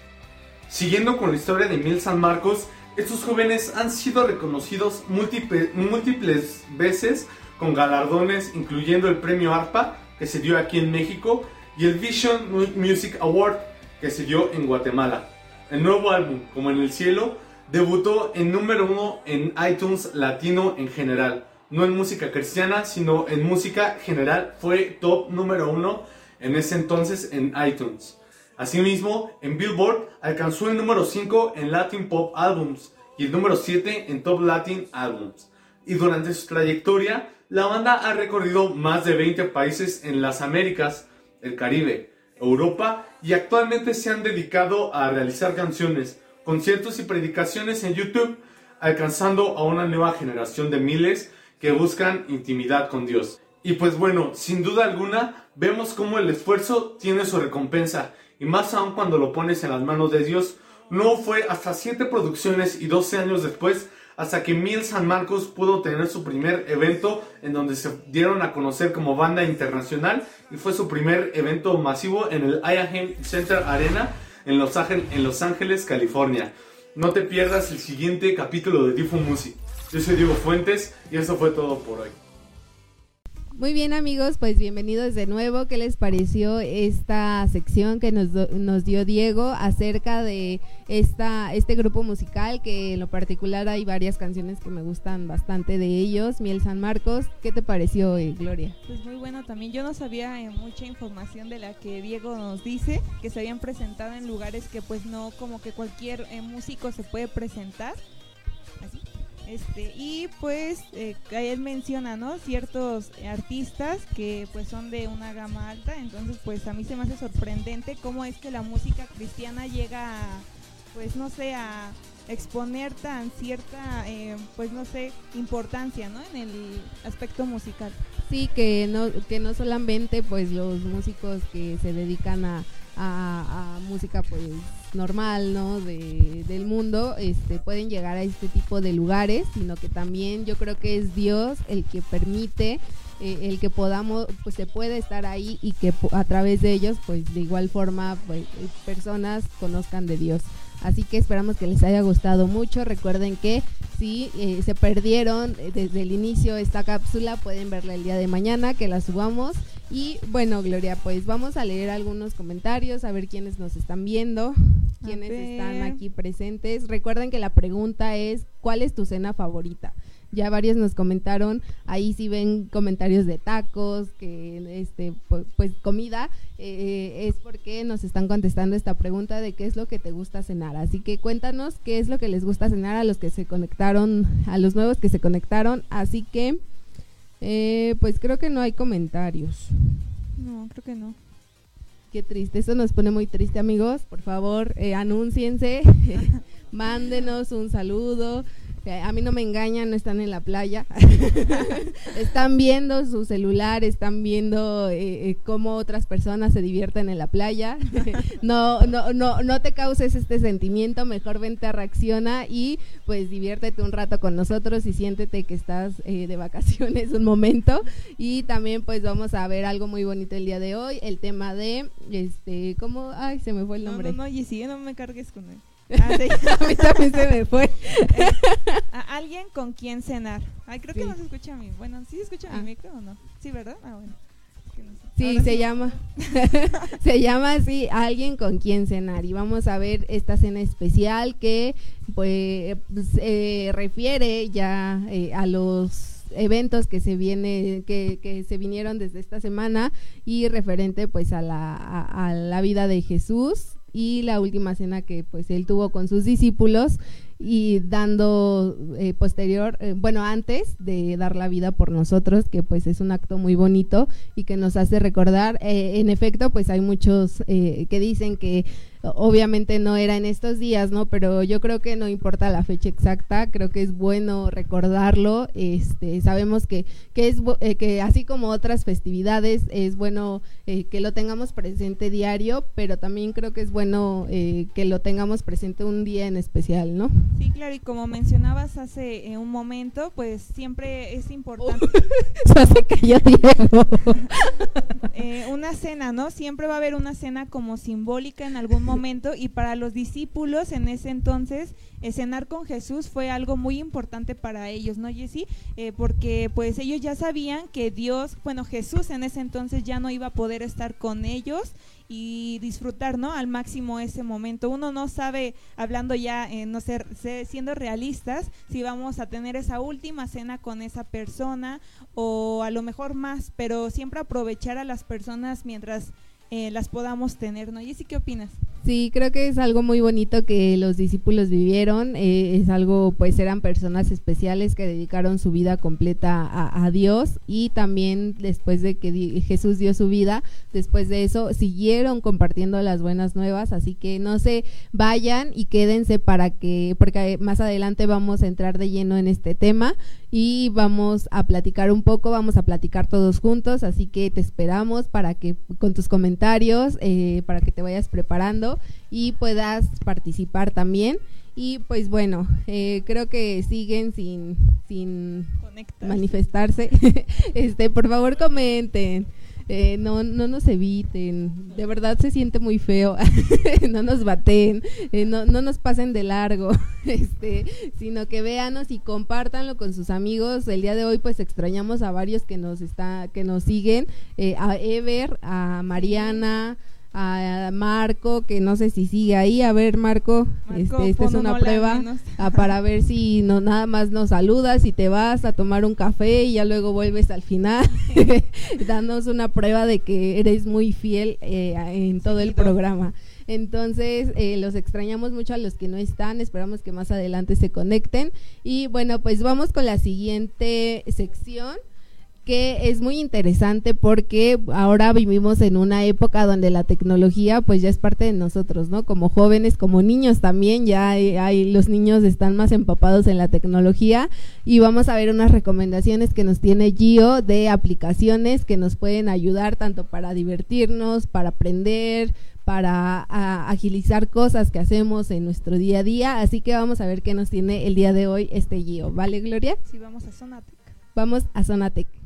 Siguiendo con la historia de Mil San Marcos, estos jóvenes han sido reconocidos múltiples, veces con galardones, incluyendo el premio ARPA, que se dio aquí en México, y el Vision Music Award, que se dio en Guatemala. El nuevo álbum, como en el cielo, Debutó en número uno en iTunes latino en general. No en música cristiana, sino en música general. Fue top número uno en ese entonces en iTunes. Asimismo, en Billboard alcanzó el número 5 en Latin Pop Albums y el número 7 en Top Latin Albums. Y durante su trayectoria, la banda ha recorrido más de 20 países en las Américas, el Caribe, Europa y actualmente se han dedicado a realizar canciones conciertos y predicaciones en YouTube, alcanzando a una nueva generación de miles que buscan intimidad con Dios. Y pues bueno, sin duda alguna, vemos cómo el esfuerzo tiene su recompensa, y más aún cuando lo pones en las manos de Dios. No fue hasta 7 producciones y 12 años después hasta que Mil San Marcos pudo tener su primer evento en donde se dieron a conocer como banda internacional y fue su primer evento masivo en el IAM Center Arena en Los, Ángeles, en Los Ángeles, California. No te pierdas el siguiente capítulo de Tifo Music. Yo soy Diego Fuentes y eso fue todo por hoy. Muy bien amigos, pues bienvenidos de nuevo. ¿Qué les pareció esta sección que nos, nos dio Diego acerca de esta, este grupo musical? Que en lo particular hay varias canciones que me gustan bastante de ellos. Miel San Marcos, ¿qué te pareció eh, Gloria? Pues muy bueno también. Yo no sabía eh, mucha información de la que Diego nos dice, que se habían presentado en lugares que pues no como que cualquier eh, músico se puede presentar. Este, y pues eh, él menciona, ¿no? Ciertos artistas que pues son de una gama alta, entonces pues a mí se me hace sorprendente cómo es que la música cristiana llega a, pues no sé, a exponer tan cierta, eh, pues no sé, importancia, ¿no? En el aspecto musical. Sí, que no, que no solamente pues los músicos que se dedican a música pues normal, ¿no? De, del mundo, este, pueden llegar a este tipo de lugares, sino que también yo creo que es Dios el que permite eh, el que podamos, pues se puede estar ahí y que a través de ellos, pues de igual forma, pues, personas conozcan de Dios. Así que esperamos que les haya gustado mucho. Recuerden que si eh, se perdieron eh, desde el inicio esta cápsula, pueden verla el día de mañana, que la subamos. Y bueno, Gloria, pues vamos a leer algunos comentarios, a ver quiénes nos están viendo, quiénes están aquí presentes. Recuerden que la pregunta es, ¿cuál es tu cena favorita? Ya varios nos comentaron, ahí sí ven comentarios de tacos, que este pues, comida, eh, es porque nos están contestando esta pregunta de qué es lo que te gusta cenar. Así que cuéntanos qué es lo que les gusta cenar a los que se conectaron, a los nuevos que se conectaron. Así que, eh, pues creo que no hay comentarios. No, creo que no. Qué triste, eso nos pone muy triste amigos. Por favor, eh, anúnciense, mándenos un saludo, a mí no me engañan, no están en la playa. están viendo su celular, están viendo eh, eh, cómo otras personas se divierten en la playa. no, no, no, no te causes este sentimiento, mejor vente a reacciona y pues diviértete un rato con nosotros y siéntete que estás eh, de vacaciones un momento. Y también pues vamos a ver algo muy bonito el día de hoy, el tema de este, ¿cómo? Ay, se me fue el nombre. No, no, no, no me cargues con él. Ah, a mí también se me fue. a alguien con quien cenar. Ay, creo que no se escucha a mí. Bueno, ¿sí se escucha a mi ah. micro o no? Sí, ¿verdad? Ah, bueno. Sí, se llama. se llama así, alguien con quien cenar. Y vamos a ver esta cena especial que pues se refiere ya eh, a los eventos que se viene que, que, se vinieron desde esta semana y referente pues a la, a la vida de Jesús y la última cena que pues él tuvo con sus discípulos y dando eh, posterior, eh, bueno, antes de dar la vida por nosotros, que pues es un acto muy bonito y que nos hace recordar, eh, en efecto, pues hay muchos que dicen que obviamente no era en estos días, ¿no? Pero yo creo que no importa la fecha exacta, creo que es bueno recordarlo. Este, sabemos que, que es eh, que así como otras festividades es bueno eh, que lo tengamos presente diario, pero también creo que es bueno eh, que lo tengamos presente un día en especial, ¿no? Sí, claro, y como mencionabas hace un momento, pues siempre es importante. se cayó Diego. una cena, ¿no? Siempre va a haber una cena como simbólica en algún momento momento y para los discípulos en ese entonces cenar con Jesús fue algo muy importante para ellos, ¿no, Jessy? Eh, porque pues ellos ya sabían que Dios, bueno, Jesús en ese entonces ya no iba a poder estar con ellos y disfrutar, ¿no? Al máximo ese momento. Uno no sabe, hablando ya, eh, no ser, siendo realistas, si vamos a tener esa última cena con esa persona o a lo mejor más, pero siempre aprovechar a las personas mientras eh, las podamos tener, ¿no? Jessy, ¿qué opinas? Sí, creo que es algo muy bonito que los discípulos vivieron, eh, es algo, pues eran personas especiales que dedicaron su vida completa a, Dios y también después de que Jesús dio su vida, después de eso siguieron compartiendo las buenas nuevas, así que no se vayan y quédense para que, porque más adelante vamos a entrar de lleno en este tema y vamos a platicar un poco, vamos a platicar todos juntos, así que te esperamos para que con tus comentarios, eh, para que te vayas preparando Y puedas participar también. Y pues bueno, eh, creo que siguen sin, sin manifestarse. este, por favor comenten. Eh, no, no nos eviten, de verdad se siente muy feo, no nos baten, eh, no, no nos pasen de largo, este, sino que véanos y compártanlo con sus amigos. El día de hoy pues extrañamos a varios que nos está, que nos siguen, eh, a Ever, a Mariana, a Marco, que no sé si sigue ahí. A ver, Marco, este, esta es una prueba ah, para ver si no nada más nos saludas y te vas a tomar un café y ya luego vuelves al final. Danos una prueba de que eres muy fiel eh, en todo el programa. Entonces, eh, los extrañamos mucho a los que no están. Esperamos que más adelante se conecten. Y bueno, pues vamos con la siguiente sección que es muy interesante porque ahora vivimos en una época donde la tecnología pues ya es parte de nosotros, ¿no? Como jóvenes, como niños también, ya hay, los niños están más empapados en la tecnología y vamos a ver unas recomendaciones que nos tiene Gio de aplicaciones que nos pueden ayudar tanto para divertirnos, para aprender, para agilizar cosas que hacemos en nuestro día a día, así que vamos a ver qué nos tiene el día de hoy este Gio, ¿vale Gloria? Sí, vamos a Sonatec. Vamos a Sonatec.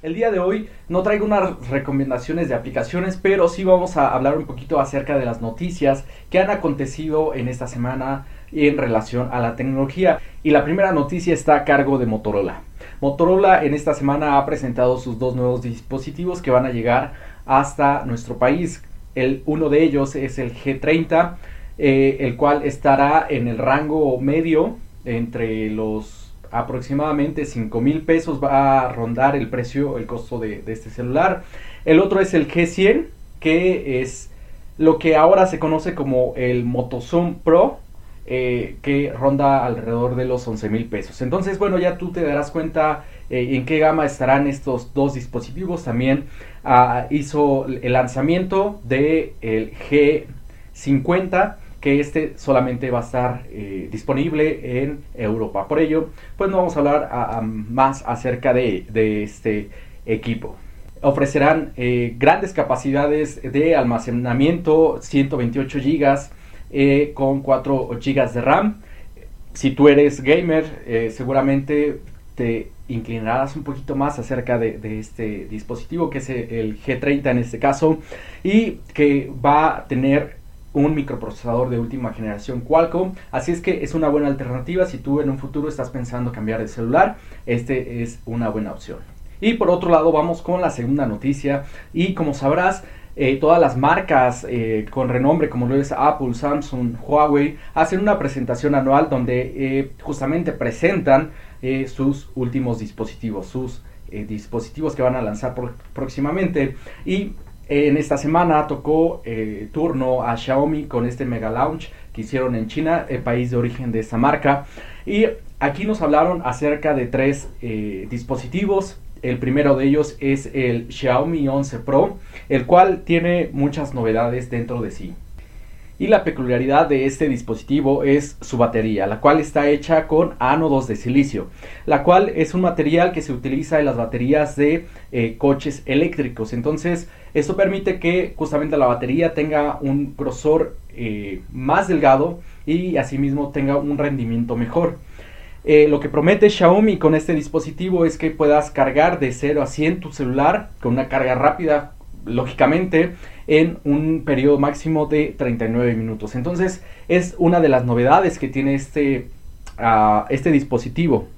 El día de hoy no traigo unas recomendaciones de aplicaciones, pero sí vamos a hablar un poquito acerca de las noticias que han acontecido en esta semana en relación a la tecnología. Y la primera noticia está a cargo de Motorola. Motorola en esta semana ha presentado sus dos nuevos dispositivos que van a llegar hasta nuestro país. El, uno de ellos es el G30, eh, el cual estará en el rango medio entre los aproximadamente 5 mil pesos va a rondar el precio, el costo de, este celular. El otro es el G100, que es lo que ahora se conoce como el Motozoom Pro, eh, que ronda alrededor de los 11 mil pesos. Entonces, bueno, ya tú te darás cuenta eh, en qué gama estarán estos dos dispositivos. También ah, hizo el lanzamiento del el G50 que este solamente va a estar eh, disponible en Europa. Por ello, pues no vamos a hablar más acerca de, este equipo. Ofrecerán eh, grandes capacidades de almacenamiento, 128 GB eh, con 4 GB de RAM. Si tú eres gamer, seguramente te inclinarás un poquito más acerca de, de, este dispositivo que es el G30 en este caso y que va a tener un microprocesador de última generación Qualcomm. Así es que es una buena alternativa si tú en un futuro estás pensando cambiar de celular. Este es una buena opción. Y por otro lado vamos con la segunda noticia y como sabrás eh, todas las marcas eh, con renombre como lo es Apple, Samsung, Huawei hacen una presentación anual donde eh, justamente presentan sus últimos dispositivos, sus dispositivos que van a lanzar próximamente y en esta semana tocó eh, turno a Xiaomi con este Mega Launch que hicieron en China, el país de origen de esta marca. Y aquí nos hablaron acerca de tres eh, dispositivos. El primero de ellos es el Xiaomi 11 Pro, el cual tiene muchas novedades dentro de sí. Y la peculiaridad de este dispositivo es su batería, la cual está hecha con ánodos de silicio, la cual es un material que se utiliza en las baterías de eh, coches eléctricos. Entonces, esto permite que justamente la batería tenga un grosor eh, más delgado y asimismo tenga un rendimiento mejor. Eh, lo que promete Xiaomi con este dispositivo es que puedas cargar de 0 a 100 tu celular con una carga rápida, lógicamente, en un periodo máximo de 39 minutos. Entonces es una de las novedades que tiene este, ah, este dispositivo.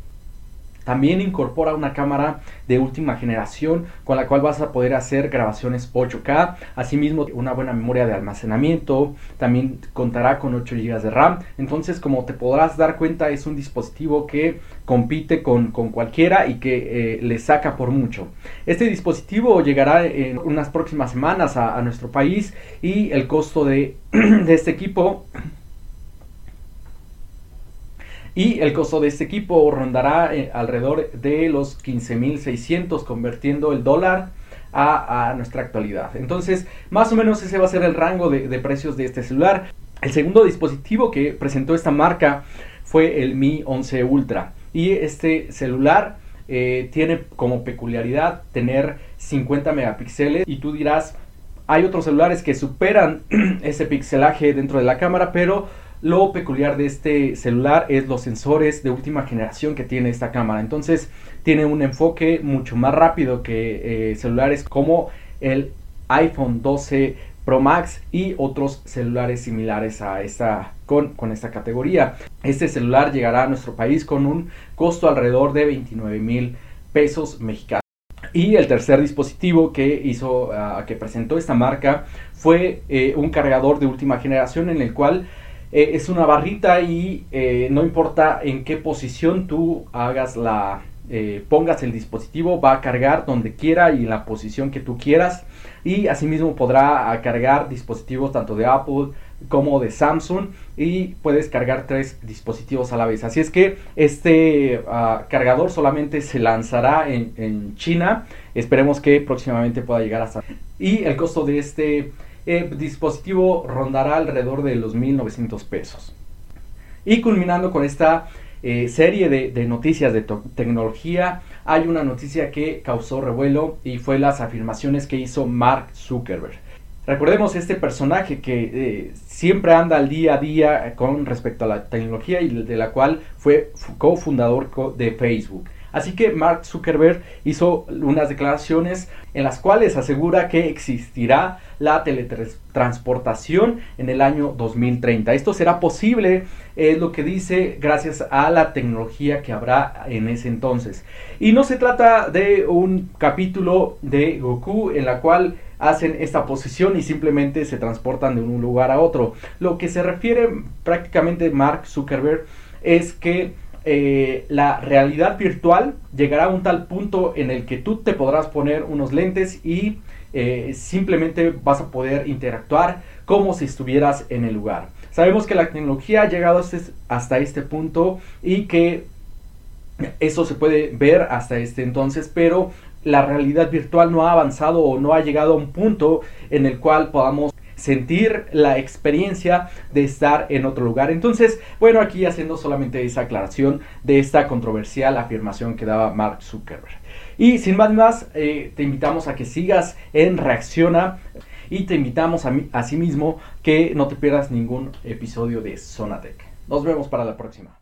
También incorpora una cámara de última generación con la cual vas a poder hacer grabaciones 8K. Asimismo, una buena memoria de almacenamiento. También contará con 8 GB de RAM. Entonces, como te podrás dar cuenta, es un dispositivo que compite con, cualquiera y que eh, le saca por mucho. Este dispositivo llegará en unas próximas semanas a, nuestro país y el costo de, de este equipo y el costo de este equipo rondará eh, alrededor de los 15.600 convirtiendo el dólar a, nuestra actualidad. Entonces, más o menos ese va a ser el rango de, precios de este celular. El segundo dispositivo que presentó esta marca fue el Mi 11 Ultra. y este celular eh, tiene como peculiaridad tener 50 megapíxeles y tú dirás, hay otros celulares que superan ese pixelaje dentro de la cámara, pero lo peculiar de este celular es los sensores de última generación que tiene esta cámara. Entonces tiene un enfoque mucho más rápido que eh, celulares como el iPhone 12 Pro Max y otros celulares similares a esta con, con esta categoría. Este celular llegará a nuestro país con un costo alrededor de 29 mil pesos mexicanos. Y el tercer dispositivo que hizo, ah, que presentó esta marca fue eh, un cargador de última generación en el cual eh, es una barrita y eh, no importa en qué posición tú hagas la, pongas el dispositivo, va a cargar donde quiera y en la posición que tú quieras. Y asimismo podrá cargar dispositivos tanto de Apple, como de Samsung y puedes cargar tres dispositivos a la vez. Así es que este ah, cargador solamente se lanzará en, China. Esperemos que próximamente pueda llegar hasta... Y el costo de este eh, dispositivo rondará alrededor de los 1.900 pesos. Y culminando con esta eh, serie de, noticias de tecnología, hay una noticia que causó revuelo y fue las afirmaciones que hizo Mark Zuckerberg. Recordemos este personaje que eh, siempre anda al día a día con respecto a la tecnología y de la cual fue cofundador de Facebook. Así que Mark Zuckerberg hizo unas declaraciones en las cuales asegura que existirá la teletransportación en el año 2030. Esto será posible, es lo que dice, gracias a la tecnología que habrá en ese entonces. Y no se trata de un capítulo de Goku en la cual hacen esta posición y simplemente se transportan de un lugar a otro. Lo que se refiere prácticamente Mark Zuckerberg es que eh, la realidad virtual llegará a un tal punto en el que tú te podrás poner unos lentes y eh, simplemente vas a poder interactuar como si estuvieras en el lugar. Sabemos que la tecnología ha llegado hasta este, este punto y que eso se puede ver hasta este entonces, pero la realidad virtual no ha avanzado o no ha llegado a un punto en el cual podamos sentir la experiencia de estar en otro lugar. Entonces, bueno, aquí haciendo solamente esa aclaración de esta controversial afirmación que daba Mark Zuckerberg. Y sin más más, eh, te invitamos a que sigas en Reacciona y te invitamos a, a sí mismo que no te pierdas ningún episodio de Zonatec. Nos vemos para la próxima.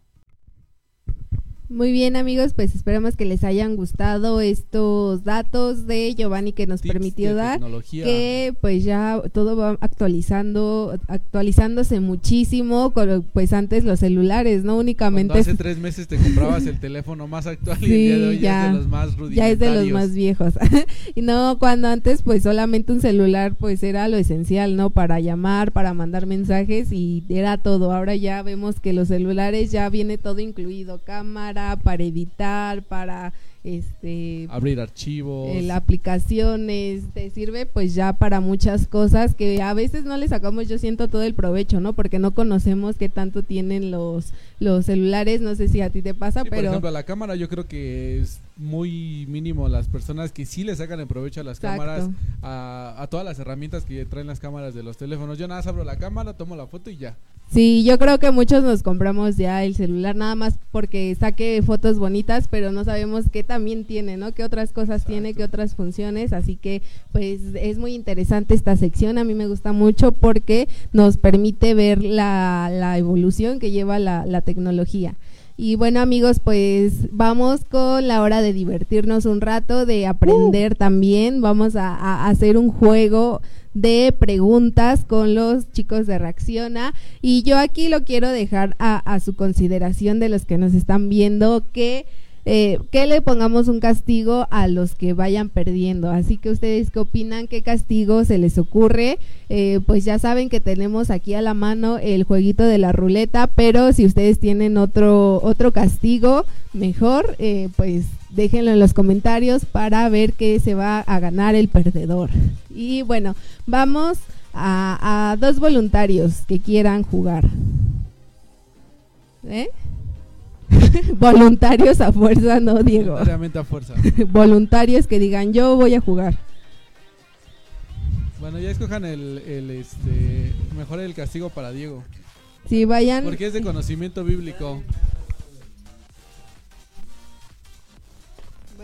Muy bien amigos, pues esperamos que les hayan gustado estos datos de Giovanni que nos permitió dar, que pues ya todo va actualizando, actualizándose muchísimo, pues antes los celulares, no únicamente. hace tres meses te comprabas el teléfono más actual y el día de hoy ya, es de los más rudimentarios. Ya es de los más viejos. y no cuando antes pues solamente un celular pues era lo esencial, ¿no? Para llamar, para mandar mensajes y era todo. Ahora ya vemos que los celulares ya viene todo incluido, cámara para editar, para este abrir archivos, eh, aplicaciones, te sirve pues ya para muchas cosas que a veces no le sacamos yo siento todo el provecho, ¿no? Porque no conocemos qué tanto tienen los los celulares, no sé si a ti te pasa, pero por ejemplo, la cámara yo creo que es muy mínimo las personas que sí le sacan el provecho a las cámaras, a, a, todas las herramientas que traen las cámaras de los teléfonos. Yo nada más abro la cámara, tomo la foto y ya. Sí, yo creo que muchos nos compramos ya el celular nada más porque saque fotos bonitas, pero no sabemos qué también tiene, ¿no? Qué otras cosas tiene, qué otras funciones. Así que, pues, es muy interesante esta sección. A mí me gusta mucho porque nos permite ver la, la evolución que lleva la, la tecnología. Y bueno amigos, pues vamos con la hora de divertirnos un rato, de aprender uh. también. Vamos a, a, hacer un juego de preguntas con los chicos de Reacciona. Y yo aquí lo quiero dejar a, a su consideración de los que nos están viendo que eh, que le pongamos un castigo a los que vayan perdiendo. Así que ustedes qué opinan, qué castigo se les ocurre. Eh, pues ya saben que tenemos aquí a la mano el jueguito de la ruleta, pero si ustedes tienen otro, otro castigo mejor, eh, pues déjenlo en los comentarios para ver qué se va a ganar el perdedor. Y bueno, vamos a, a dos voluntarios que quieran jugar. ¿Eh? Voluntarios a fuerza, no, Diego. Voluntariamente a fuerza. Voluntarios que digan, yo voy a jugar. Bueno, ya escojan el, el este, mejor el castigo para Diego. Sí, vayan. Porque es de conocimiento bíblico.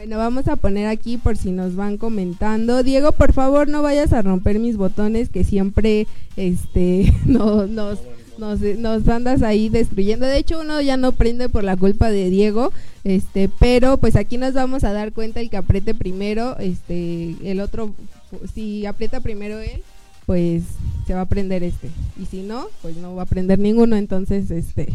Bueno, vamos a poner aquí por si nos van comentando. Diego, por favor, no vayas a romper mis botones que siempre este no, nos, nos, nos andas ahí destruyendo. De hecho, uno ya no prende por la culpa de Diego, este, pero pues aquí nos vamos a dar cuenta el que apriete primero, este, el otro, si aprieta primero él, pues se va a prender este. Y si no, pues no va a prender ninguno, entonces este...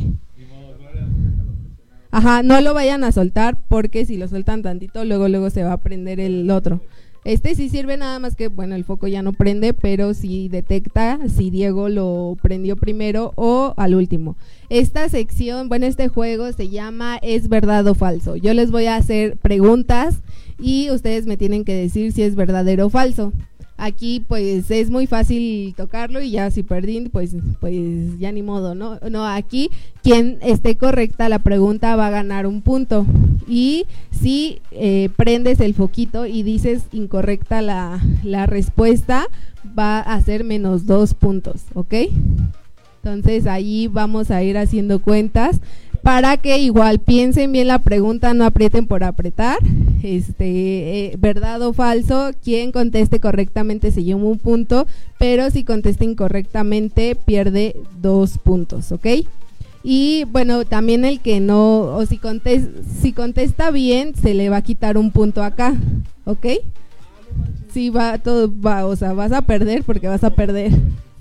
Ajá, no lo vayan a soltar porque si lo sueltan tantito, luego luego se va a prender el otro. Este sí sirve nada más que, bueno, el foco ya no prende, pero sí detecta si Diego lo prendió primero o al último. Esta sección, bueno, este juego se llama Es verdad o falso. Yo les voy a hacer preguntas y ustedes me tienen que decir si es verdadero o falso. Aquí pues es muy fácil tocarlo y ya si perdí pues pues ya ni modo, ¿no? No, aquí quien esté correcta la pregunta va a ganar un punto. Y si eh, prendes el foquito y dices incorrecta la, la respuesta, va a ser menos dos puntos, ¿ok? Entonces ahí vamos a ir haciendo cuentas para que igual piensen bien la pregunta, no aprieten por apretar. Este, eh, verdad o falso, quien conteste correctamente se lleva un punto, pero si contesta incorrectamente pierde dos puntos, ¿ok? Y bueno, también el que no, o si contesta, si contesta bien, se le va a quitar un punto acá, ¿ok? Sí, va, todo va, o sea, vas a perder porque vas a perder,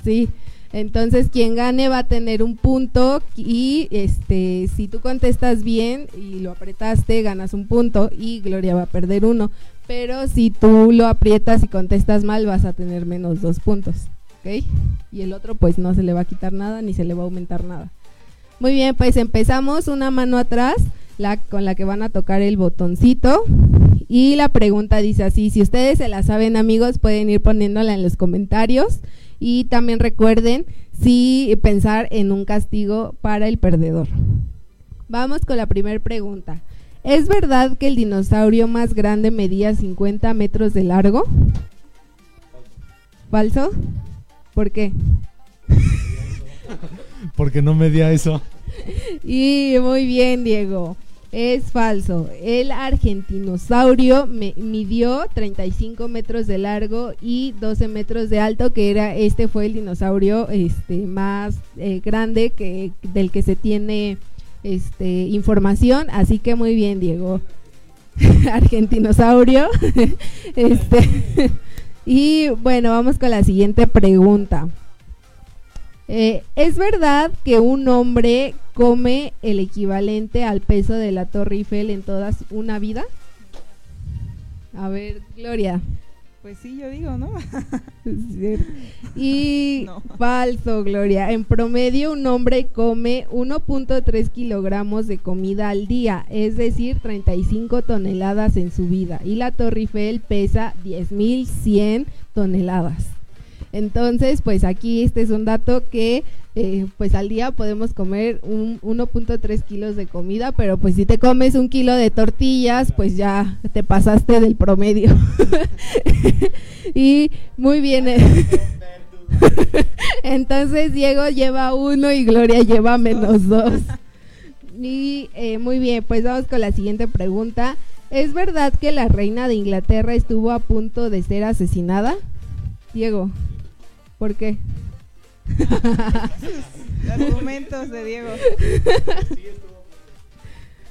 sí. Entonces, quien gane va a tener un punto y este si tú contestas bien y lo apretaste, ganas un punto y Gloria va a perder uno. Pero si tú lo aprietas y contestas mal, vas a tener menos dos puntos. Y el otro pues no se le va a quitar nada ni se le va a aumentar nada. Muy bien, pues empezamos una mano atrás la, con la que van a tocar el botoncito. Y la pregunta dice así, si ustedes se la saben amigos, pueden ir poniéndola en los comentarios. Y también recuerden si pensar en un castigo para el perdedor. Vamos con la primera pregunta. ¿Es verdad que el dinosaurio más grande medía 50 metros de largo? ¿Falso? ¿Por qué? Porque no medía eso. Y muy bien, Diego. Es falso. El argentinosaurio me, midió 35 metros de largo y 12 metros de alto, que era este fue el dinosaurio este más eh, grande que del que se tiene este información. Así que muy bien, Diego. argentinosaurio. este y bueno, vamos con la siguiente pregunta. Eh, ¿Es verdad que un hombre come el equivalente al peso de la Torre Eiffel en toda una vida? A ver, Gloria. Pues sí, yo digo, ¿no? y falso, Gloria. En promedio, un hombre come 1.3 kilogramos de comida al día, es decir, 35 toneladas en su vida. Y la Torre Eiffel pesa 10.100 toneladas. Entonces, pues aquí este es un dato que eh, pues al día podemos comer un 1.3 kilos de comida, pero pues si te comes un kilo de tortillas, pues ya te pasaste del promedio. y muy bien. Eh. Entonces Diego lleva uno y Gloria lleva menos dos. Y eh, muy bien, pues vamos con la siguiente pregunta. ¿Es verdad que la reina de Inglaterra estuvo a punto de ser asesinada? Diego. ¿Por qué? Argumentos de Diego.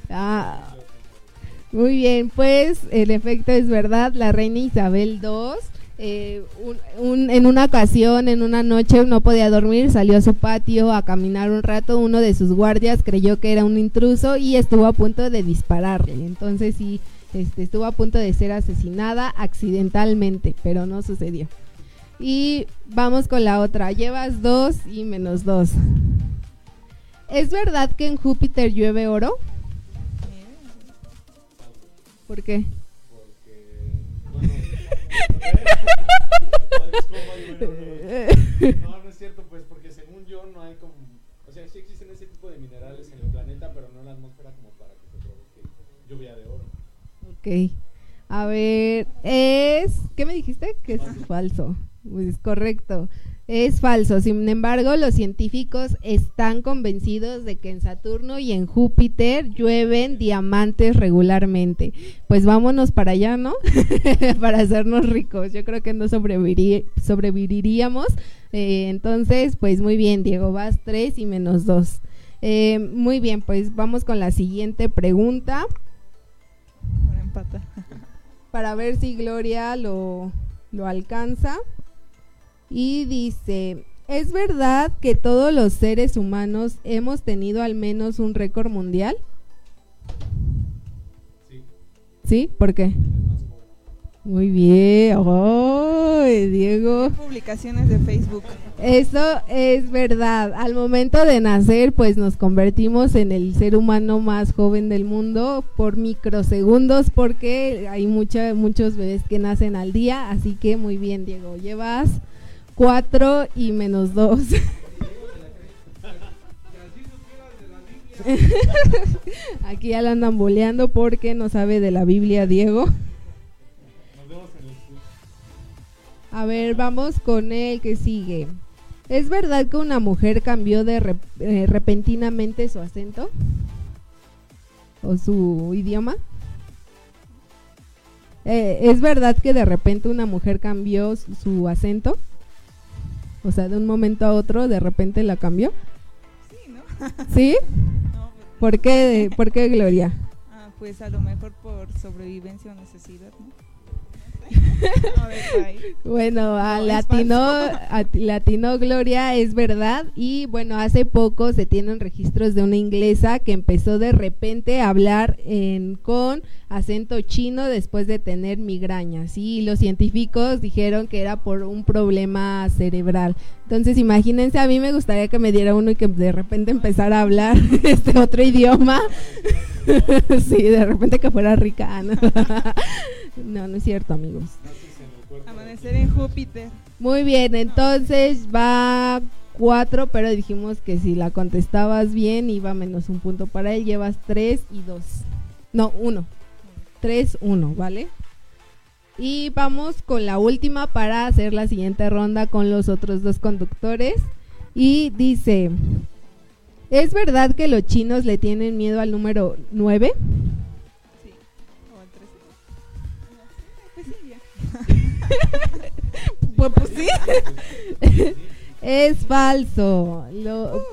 Ah, muy bien, pues el efecto es verdad. La reina Isabel II, eh, en una ocasión, en una noche, no podía dormir, salió a su patio a caminar un rato. Uno de sus guardias creyó que era un intruso y estuvo a punto de dispararle. Entonces sí, este, estuvo a punto de ser asesinada accidentalmente, pero no sucedió. Y vamos con la otra. Llevas dos y menos dos. ¿Es verdad que en Júpiter llueve oro? ¿Por qué? no, no es cierto, pues porque según yo no hay como... O sea, sí existen ese tipo de minerales en el planeta, pero no en la atmósfera como para que se provoque lluvia de oro. Ok. A ver, es... ¿Qué me dijiste? Que es falso. Pues correcto. Es falso. Sin embargo, los científicos están convencidos de que en Saturno y en Júpiter llueven diamantes regularmente. Pues vámonos para allá, ¿no? para hacernos ricos. Yo creo que no sobreviviríamos. Eh, entonces, pues muy bien, Diego, vas tres y menos dos. Eh, muy bien, pues vamos con la siguiente pregunta. Para Para ver si Gloria lo, lo alcanza. Y dice, ¿es verdad que todos los seres humanos hemos tenido al menos un récord mundial? Sí. ¿Sí? ¿Por qué? Muy bien. ¡Oh, Diego! Publicaciones de Facebook. Eso es verdad. Al momento de nacer, pues nos convertimos en el ser humano más joven del mundo por microsegundos, porque hay mucha, muchos bebés que nacen al día. Así que muy bien, Diego. Llevas 4 y menos 2. Aquí ya la andan boleando porque no sabe de la Biblia Diego. A ver, vamos con el que sigue. ¿Es verdad que una mujer cambió de eh, repentinamente su acento? ¿O su idioma? Eh, ¿Es verdad que de repente una mujer cambió su acento? O sea, de un momento a otro, de repente la cambió. Sí, ¿no? ¿Sí? No, pues, ¿Por, qué, ¿Por qué, Gloria? Ah, pues a lo mejor por sobrevivencia o necesidad, ¿no? bueno, a latino, a latino Gloria es verdad y bueno, hace poco se tienen registros de una inglesa que empezó de repente a hablar en, con acento chino después de tener migrañas y los científicos dijeron que era por un problema cerebral. Entonces imagínense, a mí me gustaría que me diera uno y que de repente empezara a hablar este otro idioma. sí, de repente que fuera rica. No, no es cierto, amigos. Amanecer en Júpiter. Muy bien, entonces va cuatro, pero dijimos que si la contestabas bien iba menos un punto para él. Llevas tres y dos. No, uno. Tres, uno, ¿vale? Y vamos con la última para hacer la siguiente ronda con los otros dos conductores. Y dice, ¿es verdad que los chinos le tienen miedo al número nueve? pues, pues sí. Es falso,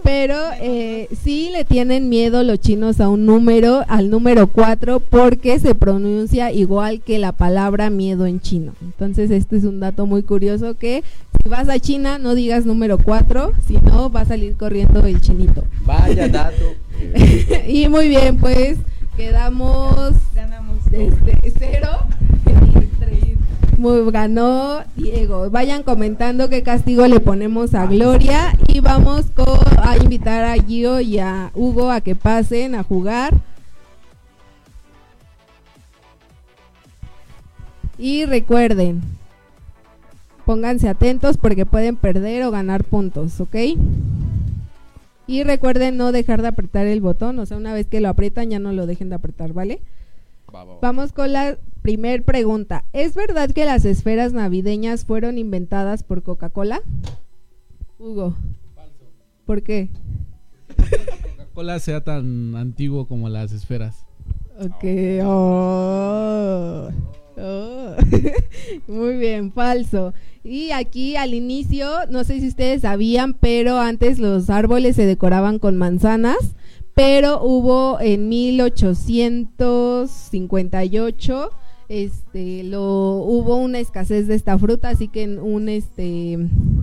pero eh, sí le tienen miedo los chinos a un número, al número 4, porque se pronuncia igual que la palabra miedo en chino. Entonces este es un dato muy curioso que si vas a China no digas número 4, si no va a salir corriendo el chinito. Vaya dato. y muy bien, pues quedamos ganamos este, cero muy ganó Diego. Vayan comentando qué castigo le ponemos a Gloria y vamos a invitar a Gio y a Hugo a que pasen a jugar. Y recuerden, pónganse atentos porque pueden perder o ganar puntos, ¿ok? Y recuerden no dejar de apretar el botón, o sea, una vez que lo aprietan ya no lo dejen de apretar, ¿vale? Vamos con la primer pregunta. ¿Es verdad que las esferas navideñas fueron inventadas por Coca-Cola? Hugo. Falso. ¿Por qué? Coca-Cola sea tan antiguo como las esferas. Ok. Oh. Oh. Muy bien, falso. Y aquí al inicio, no sé si ustedes sabían, pero antes los árboles se decoraban con manzanas pero hubo en 1858 este lo hubo una escasez de esta fruta, así que un este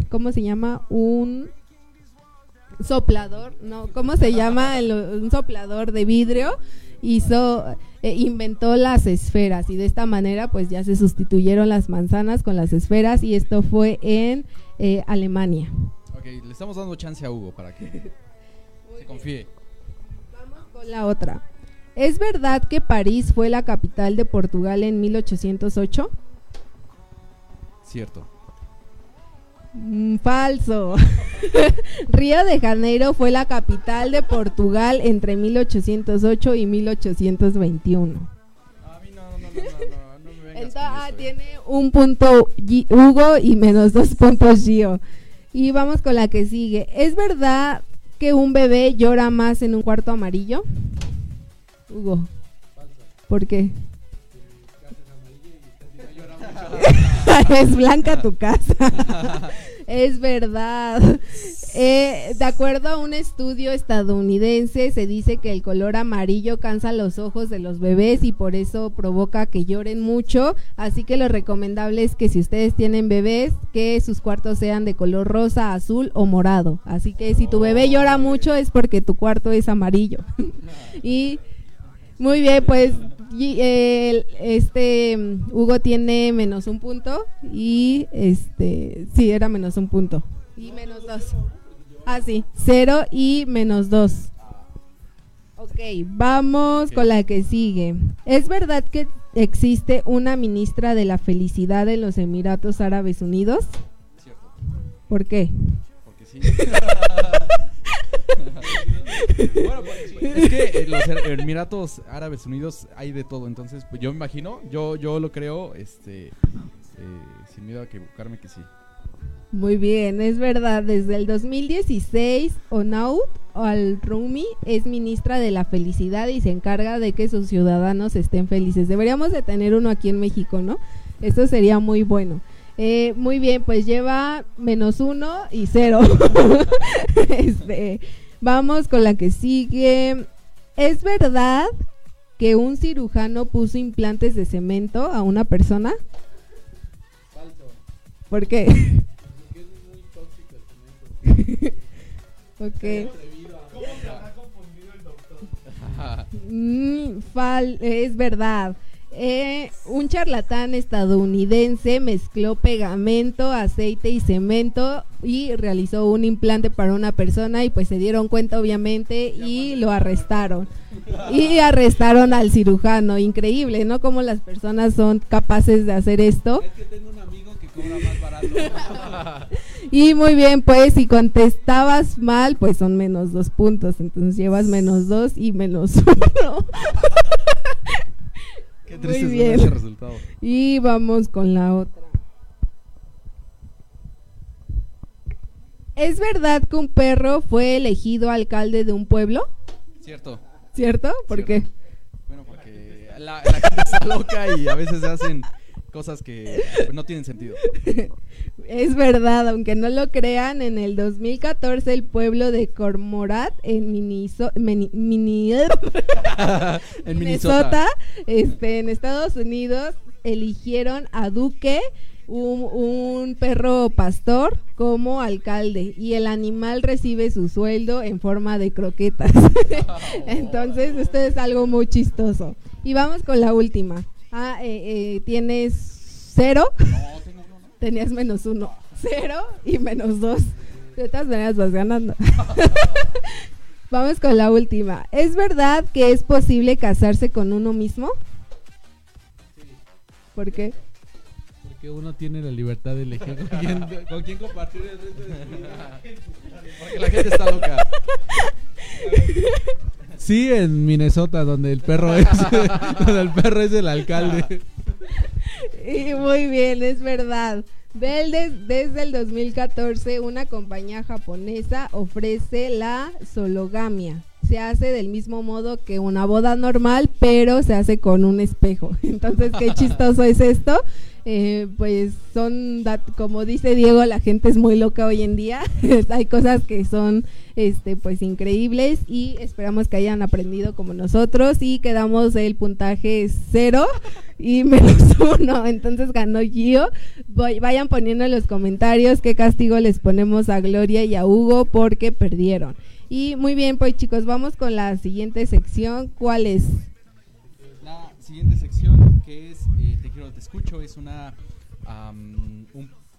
¿cómo se llama? un soplador, no, ¿cómo se llama? un soplador de vidrio hizo eh, inventó las esferas y de esta manera pues ya se sustituyeron las manzanas con las esferas y esto fue en eh, Alemania. Ok, le estamos dando chance a Hugo para que se confíe la otra. ¿Es verdad que París fue la capital de Portugal en 1808? Cierto. Mm, falso. Río de Janeiro fue la capital de Portugal entre 1808 y 1821. A mí no, no, no, no, Entonces, ah, tiene un punto Hugo y menos dos puntos Gio. Y vamos con la que sigue. ¿Es verdad que un bebé llora más en un cuarto amarillo? Hugo. ¿Por qué? es blanca tu casa. es verdad. Eh, de acuerdo a un estudio estadounidense, se dice que el color amarillo cansa los ojos de los bebés y por eso provoca que lloren mucho. Así que lo recomendable es que si ustedes tienen bebés, que sus cuartos sean de color rosa, azul o morado. Así que si tu bebé llora mucho es porque tu cuarto es amarillo. y muy bien, pues este Hugo tiene menos un punto y este sí era menos un punto y menos dos. Ah, sí, cero y menos dos. Ok, vamos con la que sigue. ¿Es verdad que existe una ministra de la felicidad en los Emiratos Árabes Unidos? Cierto. ¿Por qué? Porque sí. bueno, pues, es que en los Emiratos Árabes Unidos hay de todo, entonces pues, yo me imagino, yo, yo lo creo, este, eh, sin miedo a equivocarme que sí. Muy bien, es verdad, desde el 2016 Onaud Al-Rumi es ministra de la felicidad y se encarga de que sus ciudadanos estén felices. Deberíamos de tener uno aquí en México, ¿no? Esto sería muy bueno. Eh, muy bien, pues lleva menos uno y cero. este, Vamos con la que sigue. ¿Es verdad que un cirujano puso implantes de cemento a una persona? Falso. ¿Por qué? Porque es muy tóxico el cemento. ok. ¿Cómo se ha confundido el doctor? mm, fal es verdad. Eh, un charlatán estadounidense mezcló pegamento, aceite y cemento y realizó un implante para una persona y pues se dieron cuenta obviamente y lo arrestaron. Y arrestaron al cirujano. Increíble, ¿no? Como las personas son capaces de hacer esto. Es que tengo un amigo que cobra más barato. y muy bien, pues si contestabas mal, pues son menos dos puntos. Entonces llevas menos dos y menos uno. Muy bien. resultado. Y vamos con la otra. ¿Es verdad que un perro fue elegido alcalde de un pueblo? Cierto. ¿Cierto? ¿Por qué? Bueno, porque la, la, gente está loca y a veces se hacen cosas que pues, no tienen sentido. Es verdad, aunque no lo crean, en el 2014 el pueblo de Cormorat en, Minnesota, este, en Estados Unidos, eligieron a Duque, un, perro pastor, como alcalde y el animal recibe su sueldo en forma de croquetas. Entonces, esto es algo muy chistoso. Y vamos con la última. Ah, eh, eh, tienes cero. Tenías menos uno. Cero y menos dos. De todas maneras vas ganando. Vamos con la última. ¿Es verdad que es posible casarse con uno mismo? Sí. ¿Por qué? Porque uno tiene la libertad de elegir con quién, con quién compartir el resto de su vida. Porque la gente está loca. Sí, en Minnesota, donde el perro es, donde el perro es el alcalde. Y muy bien, es verdad. Desde, el 2014, una compañía japonesa ofrece la sologamia. Se hace del mismo modo que una boda normal, pero se hace con un espejo. Entonces, qué chistoso es esto. Eh, pues son, como dice Diego, la gente es muy loca hoy en día. Hay cosas que son este pues increíbles y esperamos que hayan aprendido como nosotros y quedamos el puntaje cero y menos uno. Entonces ganó Gio. vayan poniendo en los comentarios qué castigo les ponemos a Gloria y a Hugo porque perdieron. Y muy bien, pues chicos, vamos con la siguiente sección. ¿Cuál es? La siguiente sección que es eh, escucho, es una... un,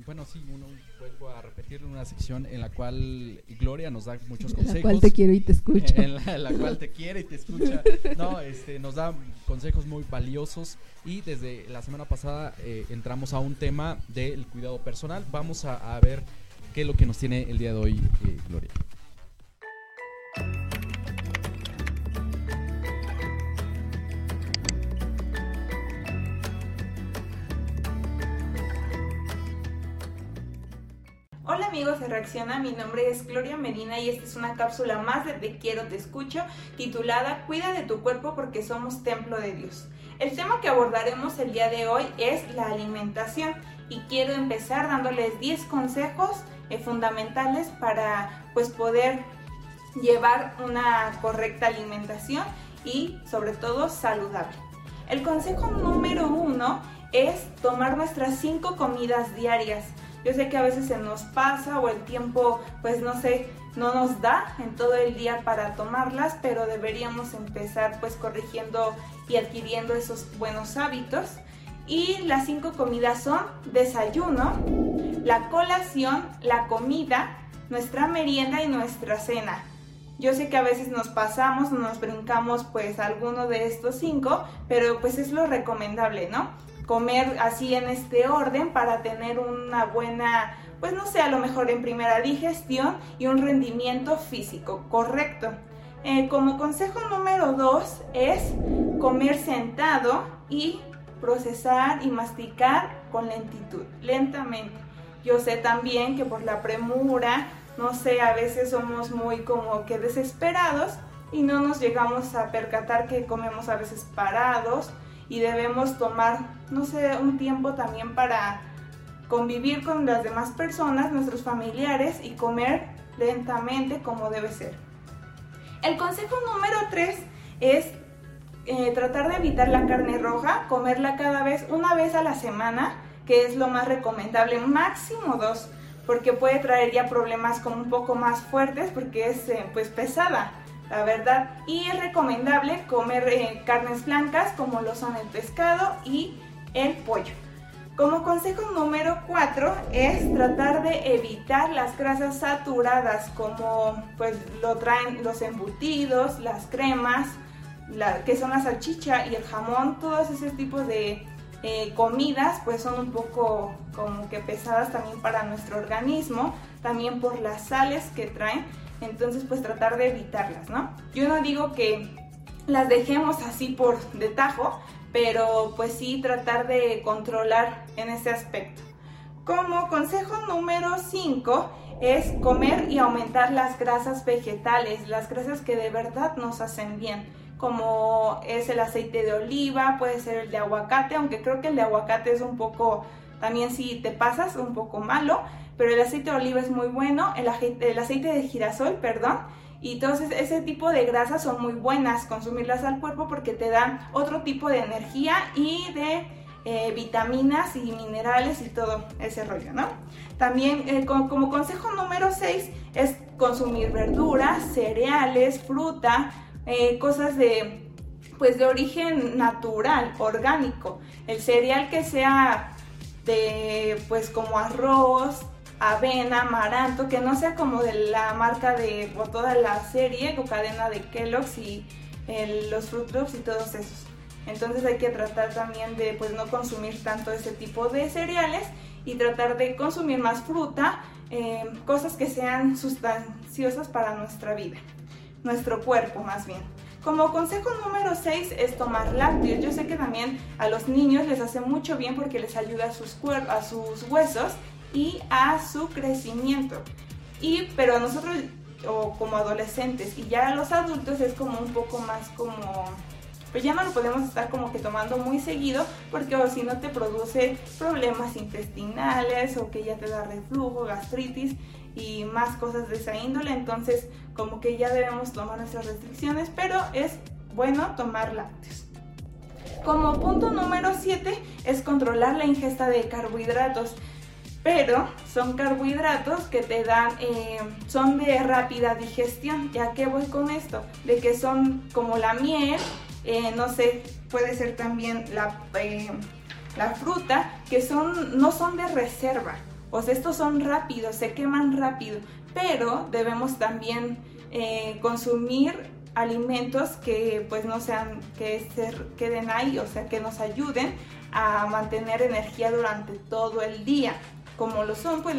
bueno, sí, un vuelvo a repetir una sección en la cual Gloria nos da muchos consejos. En la cual te quiero y te escucho. En la, cual te quiere y te escucha. No, este, nos da consejos muy valiosos y desde la semana pasada eh, entramos a un tema del cuidado personal. Vamos a, ver qué es lo que nos tiene el día de hoy eh, Gloria. Amigos de Reacciona? Mi nombre es Gloria Medina y esta es una cápsula más de Te quiero, te escucho, titulada Cuida de tu cuerpo porque somos templo de Dios. El tema que abordaremos el día de hoy es la alimentación y quiero empezar dándoles 10 consejos eh, fundamentales para pues poder llevar una correcta alimentación y sobre todo saludable. El consejo número uno es tomar nuestras 5 comidas diarias. Yo sé que a veces se nos pasa o el tiempo, pues no sé, no nos da en todo el día para tomarlas, pero deberíamos empezar pues corrigiendo y adquiriendo esos buenos hábitos. Y las cinco comidas son desayuno, la colación, la comida, nuestra merienda y nuestra cena. Yo sé que a veces nos pasamos, nos brincamos pues alguno de estos cinco, pero pues es lo recomendable, ¿no? Comer así en este orden para tener una buena, pues no sé, a lo mejor en primera digestión y un rendimiento físico correcto. Eh, como consejo número dos es comer sentado y procesar y masticar con lentitud, lentamente. Yo sé también que por la premura, no sé, a veces somos muy como que desesperados y no nos llegamos a percatar que comemos a veces parados y debemos tomar, no sé, un tiempo también para convivir con las demás personas, nuestros familiares y comer lentamente como debe ser. El consejo número 3 es eh, tratar de evitar la carne roja, comerla cada vez, una vez a la semana, que es lo más recomendable, máximo dos, porque puede traer ya problemas como un poco más fuertes porque es eh, pues pesada la verdad. Y es recomendable comer eh, carnes blancas como lo son el pescado y el pollo. Como consejo número 4 es tratar de evitar las grasas saturadas como pues lo traen los embutidos, las cremas, que son la salchicha y el jamón, todos esos tipos de eh, comidas pues son un poco como que pesadas también para nuestro organismo, también por las sales que traen entonces pues tratar de evitarlas, ¿no? Yo no digo que las dejemos así por de tajo, pero pues sí tratar de controlar en ese aspecto. Como consejo número 5 es comer y aumentar las grasas vegetales, las grasas que de verdad nos hacen bien, como es el aceite de oliva, puede ser el de aguacate, aunque creo que el de aguacate es un poco, también si te pasas, un poco malo, pero el aceite de oliva es muy bueno, el, aceite de girasol, perdón, y entonces ese tipo de grasas son muy buenas consumirlas al cuerpo porque te dan otro tipo de energía y de eh, vitaminas y minerales y todo ese rollo, ¿no? También eh, como, consejo número 6 es consumir verduras, cereales, fruta, eh, cosas de pues de origen natural, orgánico. El cereal que sea de pues como arroz, avena, amaranto, que no sea como de la marca de o toda la serie o cadena de Kellogg's y los Fruit Loops y todos esos. Entonces hay que tratar también de pues no consumir tanto ese tipo de cereales y tratar de consumir más fruta, eh, cosas que sean sustanciosas para nuestra vida, nuestro cuerpo más bien. Como consejo número 6 es tomar lácteos. Yo sé que también a los niños les hace mucho bien porque les ayuda a sus, a sus huesos y a su crecimiento. Y, pero a nosotros, o como adolescentes, y ya a los adultos es como un poco más como pues ya no lo podemos estar como que tomando muy seguido porque o si no te produce problemas intestinales o que ya te da reflujo, gastritis y más cosas de esa índole, entonces como que ya debemos tomar nuestras restricciones, pero es bueno tomar lácteos. Como punto número 7 es controlar la ingesta de carbohidratos pero son carbohidratos que te dan, eh, son de rápida digestión. ¿Ya qué voy con esto? De que son como la miel, eh, no sé, puede ser también la, eh, la fruta, que son, no son de reserva. O sea, estos son rápidos, se queman rápido, pero debemos también consumir alimentos que pues no sean, que se queden ahí, o sea, que nos ayuden a mantener energía durante todo el día como lo son pues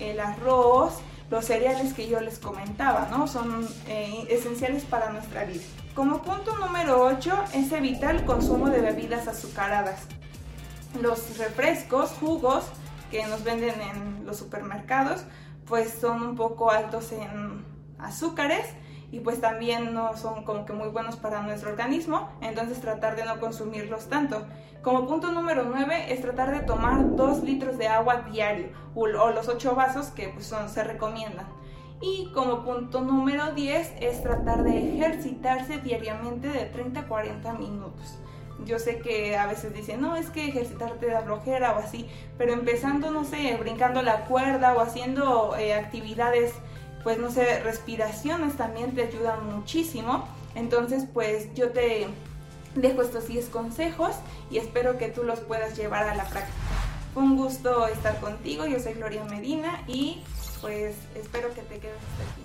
el arroz, los cereales que yo les comentaba, ¿no? Son eh, esenciales para nuestra vida. Como punto número 8 es evitar el consumo de bebidas azucaradas. Los refrescos, jugos que nos venden en los supermercados, pues son un poco altos en azúcares y pues también no son como que muy buenos para nuestro organismo, entonces tratar de no consumirlos tanto. Como punto número 9 es tratar de tomar 2 litros de agua diario o, los 8 vasos que pues son, se recomiendan. Y como punto número 10 es tratar de ejercitarse diariamente de 30 a 40 minutos. Yo sé que a veces dicen, no, es que ejercitarte da flojera o así, pero empezando, no sé, brincando la cuerda o haciendo eh, actividades, pues no sé, respiraciones también te ayudan muchísimo. Entonces, pues yo te dejo estos 10 consejos y espero que tú los puedas llevar a la práctica. Fue un gusto estar contigo, yo soy Gloria Medina y pues espero que te quedes hasta aquí.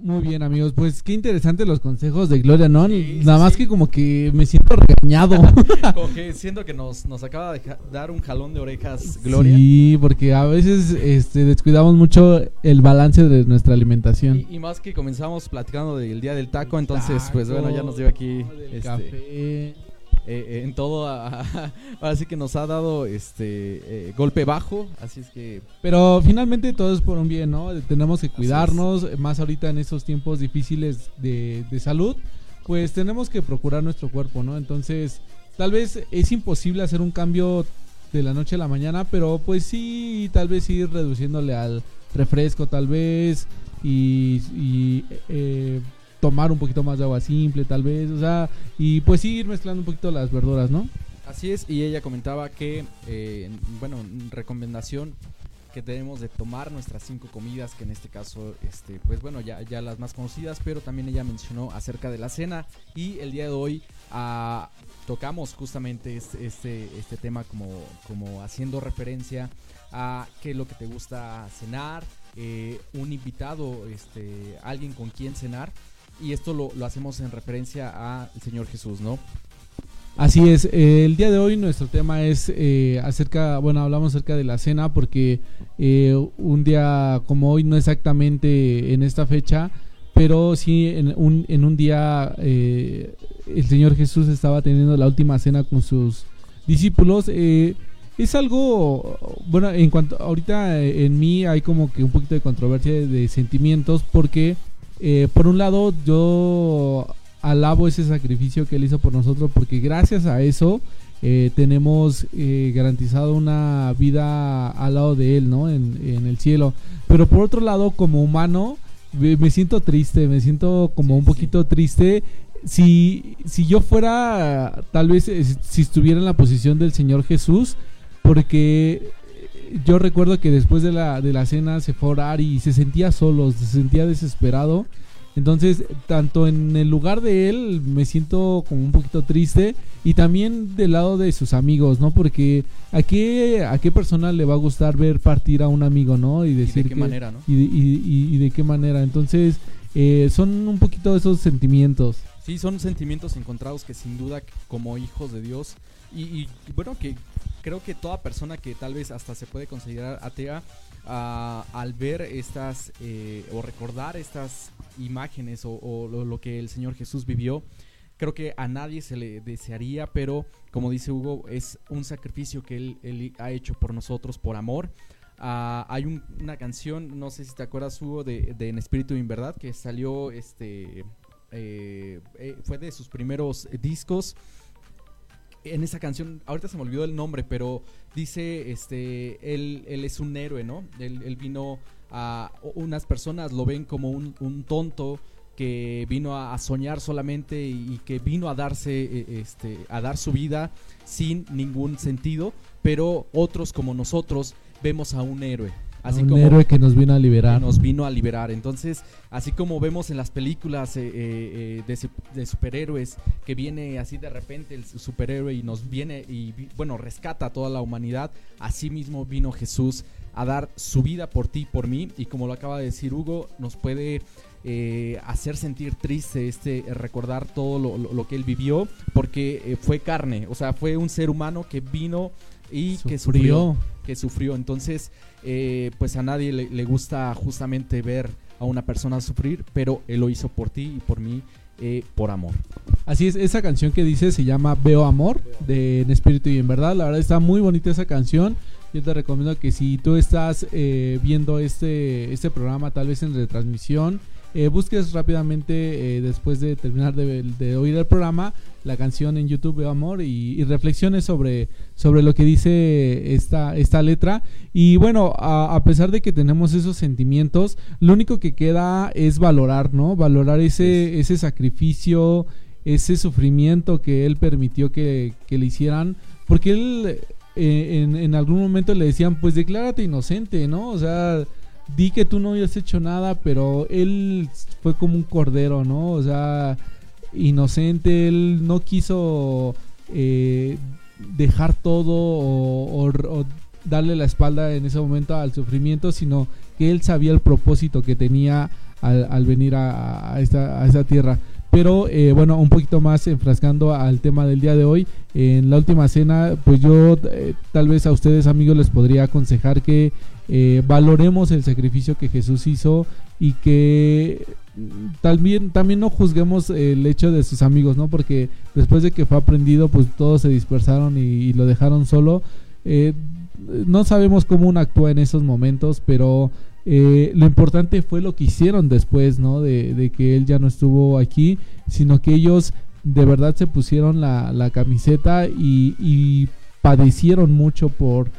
Muy bien, amigos. Pues qué interesantes los consejos de Gloria, ¿no? Nada más que como que me siento regañado. como que siento que nos, nos acaba de dar un jalón de orejas, Gloria. Sí, porque a veces este, descuidamos mucho el balance de nuestra alimentación. Y, más que comenzamos platicando del día del taco, entonces, pues bueno, ya nos dio aquí. Este, café eh, eh, en todo, así que nos ha dado este eh, golpe bajo, así es que... Pero finalmente todo es por un bien, ¿no? Tenemos que cuidarnos, más ahorita en estos tiempos difíciles de, de salud, pues tenemos que procurar nuestro cuerpo, ¿no? Entonces, tal vez es imposible hacer un cambio de la noche a la mañana, pero pues sí, tal vez ir reduciéndole al refresco, tal vez, y, y eh, tomar un poquito más de agua simple, tal vez, o sea, y pues sí ir mezclando un poquito las verduras, ¿no? Así es, y ella comentaba que, eh, bueno, recomendación que tenemos de tomar nuestras cinco comidas, que en este caso, este, pues bueno, ya, ya las más conocidas, pero también ella mencionó acerca de la cena y el día de hoy ah, tocamos justamente este, este, tema como, como haciendo referencia a qué es lo que te gusta cenar, eh, un invitado, este, alguien con quien cenar y esto lo, hacemos en referencia al Señor Jesús, ¿no? Así es, eh, el día de hoy nuestro tema es eh, acerca, bueno, hablamos acerca de la cena porque eh, un día como hoy, no exactamente en esta fecha, pero sí en un, en un día el Señor Jesús estaba teniendo la última cena con sus discípulos. es algo, bueno, en cuanto ahorita en mí hay como que un poquito de controversia de sentimientos porque eh, por un lado, yo alabo ese sacrificio que él hizo por nosotros porque gracias a eso eh, tenemos eh, garantizado una vida al lado de él, ¿no? En, el cielo. Pero por otro lado, como humano, me siento triste, me siento como un poquito triste. Si, si yo fuera, tal vez, si estuviera en la posición del Señor Jesús, porque yo recuerdo que después de la, de la cena se fue a orar y se sentía solo, se sentía desesperado. Entonces, tanto en el lugar de él me siento como un poquito triste y también del lado de sus amigos, ¿no? Porque a qué, a qué persona le va a gustar ver partir a un amigo, ¿no? Y decir de qué manera, ¿no? Y, y, y, de qué manera. Entonces, eh, son un poquito esos sentimientos. Sí, son sentimientos encontrados que sin duda como hijos de Dios y, bueno, que creo que toda persona que tal vez hasta se puede considerar atea, ah, al ver estas eh, o recordar estas imágenes o, lo, que el Señor Jesús vivió, creo que a nadie se le desearía, pero como dice Hugo, es un sacrificio que Él, ha hecho por nosotros, por amor. Ah, hay una canción, no sé si te acuerdas Hugo, de, En Espíritu y en Verdad, que salió, este, eh, eh, fue de sus primeros discos en esa canción, ahorita se me olvidó el nombre, pero dice, este, él, es un héroe, ¿no? Él, vino a, unas personas lo ven como un, tonto que vino a, soñar solamente y, que vino a darse, e, este, a dar su vida sin ningún sentido, pero otros como nosotros vemos a un héroe, Así un héroe que nos vino a liberar. nos vino a liberar. Entonces, así como vemos en las películas eh, eh, eh, de, superhéroes, que viene así de repente el superhéroe y nos viene y, bueno, rescata a toda la humanidad, así mismo vino Jesús a dar su vida por ti, por mí. Y como lo acaba de decir Hugo, nos puede hacer sentir triste este recordar todo lo, que él vivió, porque fue carne, o sea, fue un ser humano que vino y que sufrió. Que sufrió. Entonces, eh, pues a nadie le, gusta justamente ver a una persona sufrir, pero él lo hizo por ti y por mí. Eh, por amor. Así es, esa canción que dice se llama Veo Amor, de En Espíritu y en Verdad. La verdad está muy bonita esa canción. yo te recomiendo que si tú estás eh, viendo este, este programa tal vez en retransmisión, eh, busques rápidamente eh, después de terminar de, oír el programa la canción en YouTube de Amor y, reflexiones sobre, sobre lo que dice esta, esta letra. Y bueno, a, pesar de que tenemos esos sentimientos, lo único que queda es valorar, ¿no? Valorar ese, ese sacrificio, ese sufrimiento que él permitió que, le hicieran, porque él eh, en, en algún momento le decían, pues declárate inocente, ¿no? O sea di que tú no habías hecho nada, pero él fue como un cordero, ¿no? O sea, inocente, él no quiso eh, dejar todo o, darle la espalda en ese momento al sufrimiento, sino que él sabía el propósito que tenía al, venir a, esta, tierra. Pero eh, bueno, un poquito más enfrascando al tema del día de hoy. En la última cena, pues yo eh, tal vez a ustedes amigos les podría aconsejar que eh, valoremos el sacrificio que Jesús hizo y que también, también no juzguemos el hecho de sus amigos, ¿no? Porque después de que fue aprendido, pues todos se dispersaron y, lo dejaron solo. Eh, no sabemos cómo uno actúa en esos momentos, pero eh, lo importante fue lo que hicieron después, ¿no? De, que él ya no estuvo aquí, sino que ellos de verdad se pusieron la, camiseta y, padecieron mucho por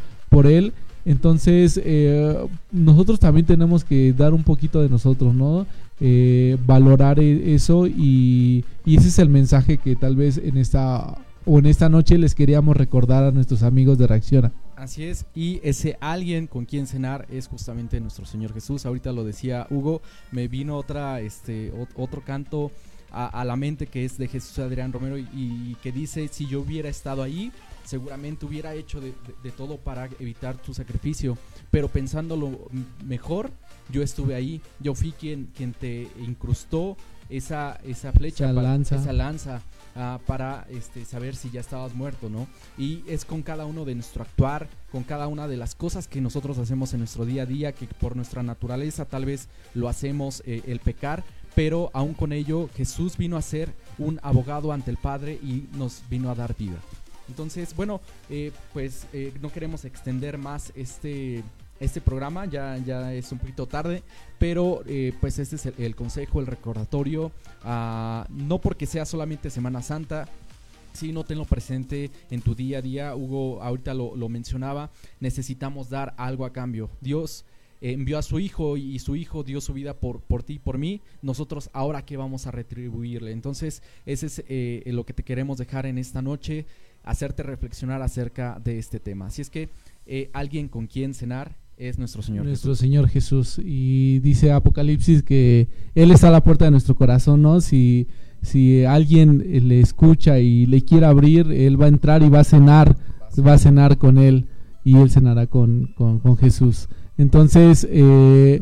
él entonces, eh, nosotros también tenemos que dar un poquito de nosotros, ¿no? Eh, valorar e-, eso y, ese es el mensaje que tal vez en esta o en esta noche les queríamos recordar a nuestros amigos de Reacciona. Así es, y ese alguien con quien cenar es justamente nuestro Señor Jesús. Ahorita lo decía Hugo, me vino otra, este, otro canto a, la mente que es de Jesús Adrián Romero y que dice, si yo hubiera estado ahí, seguramente hubiera hecho de, todo para evitar tu sacrificio. Pero pensándolo mejor, yo estuve ahí, yo fui quien, quien te incrustó esa, esa flecha, esa lanza, esa lanza ah, para este, saber si ya estabas muerto, ¿no? Y es con cada uno de nuestro actuar, con cada una de las cosas que nosotros hacemos en nuestro día a día, que por nuestra naturaleza tal vez lo hacemos eh, el pecar, pero aún con ello Jesús vino a ser un abogado ante el Padre y nos vino a dar vida. Entonces, bueno, eh, pues eh, no queremos extender más este, este programa, ya, ya es un poquito tarde, pero eh, pues este es el, consejo, el recordatorio, ah, no porque sea solamente Semana Santa, no tenlo presente en tu día a día. Hugo ahorita lo, lo mencionaba, necesitamos dar algo a cambio. Dios envió a su hijo y su hijo dio su vida por, por ti y por mí, nosotros ahora qué vamos a retribuirle. Entonces, ese es lo que te queremos dejar en esta noche hacerte reflexionar acerca de este tema. Así es que eh, alguien con quien cenar es nuestro Señor nuestro Señor Jesús. Y dice Apocalipsis que Él está a la puerta de nuestro corazón, ¿no? Si, si alguien le escucha y le quiere abrir, Él va a entrar y va a cenar, va a cenar con Él y Él cenará con, con, Jesús. Entonces, eh,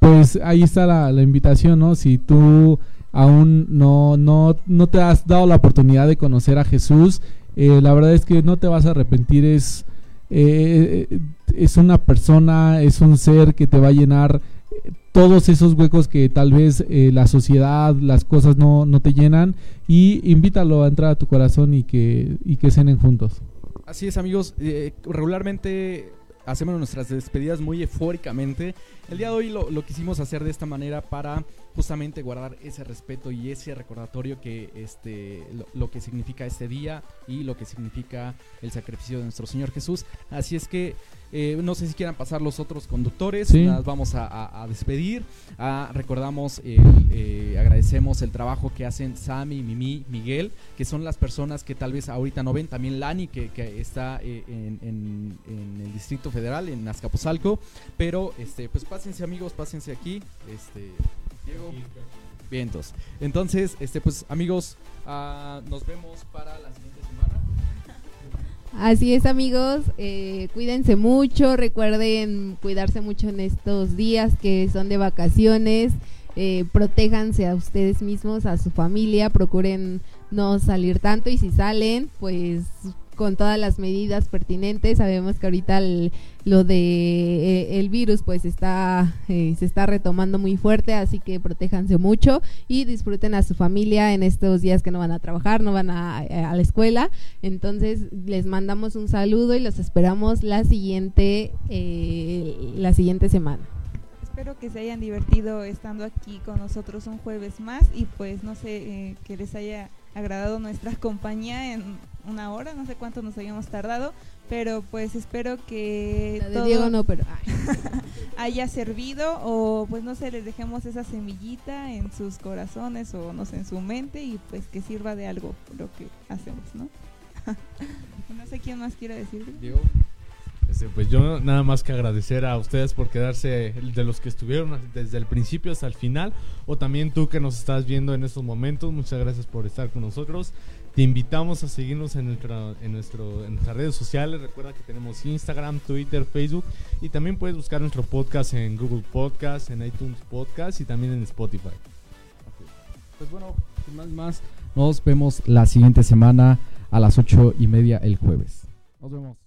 pues ahí está la, la, invitación, ¿no? Si tú aún no, no, no te has dado la oportunidad de conocer a Jesús, eh, la verdad es que no te vas a arrepentir, es, eh, es una persona, es un ser que te va a llenar todos esos huecos que tal vez eh, la sociedad, las cosas no, no, te llenan y invítalo a entrar a tu corazón y que, y que cenen juntos. Así es amigos, regularmente hacemos nuestras despedidas muy eufóricamente. El día de hoy lo, lo quisimos hacer de esta manera para justamente guardar ese respeto y ese recordatorio que este lo, que significa este día y lo que significa el sacrificio de nuestro Señor Jesús. Así es que eh, no sé si quieran pasar los otros conductores, las vamos a, despedir. Ah, recordamos, eh, agradecemos el trabajo que hacen Sammy, Mimi, Miguel, que son las personas que tal vez ahorita no ven, también Lani, que, está eh, en, el Distrito Federal, en Azcapotzalco, pero este, pues pásense amigos, pásense aquí. Este, Diego. Vientos. Entonces, este, pues amigos, uh, nos vemos para la siguiente semana. Así es amigos, eh, cuídense mucho, recuerden cuidarse mucho en estos días que son de vacaciones, eh, protéjanse a ustedes mismos, a su familia, procuren no salir tanto y si salen, pues con todas las medidas pertinentes. Sabemos que ahorita lo de eh, el virus pues está eh, se está retomando muy fuerte, así que protéjanse mucho y disfruten a su familia en estos días que no van a trabajar, no van a, a la escuela. Entonces les mandamos un saludo y los esperamos la siguiente la siguiente semana espero que se hayan divertido estando aquí con nosotros un jueves más y pues no sé, que les haya agradado nuestra compañía en una hora, no sé cuánto nos habíamos tardado, pero pues espero que todo no, pero haya servido o pues no sé, les dejemos esa semillita en sus corazones o no sé, en su mente y pues que sirva de algo lo que hacemos, ¿no? no sé quién más quiere decir. Este, pues yo nada más que agradecer a ustedes por quedarse de los que estuvieron desde el principio hasta el final o también tú que nos estás viendo en estos momentos, muchas gracias por estar con nosotros. Te invitamos a seguirnos en, en, nuestro, en nuestras redes sociales. Recuerda que tenemos Instagram, Twitter, Facebook y también puedes buscar nuestro podcast en Google Podcast, en iTunes Podcast y también en Spotify. Pues bueno, sin más, más, nos vemos la siguiente semana a las ocho y media el jueves. Nos vemos.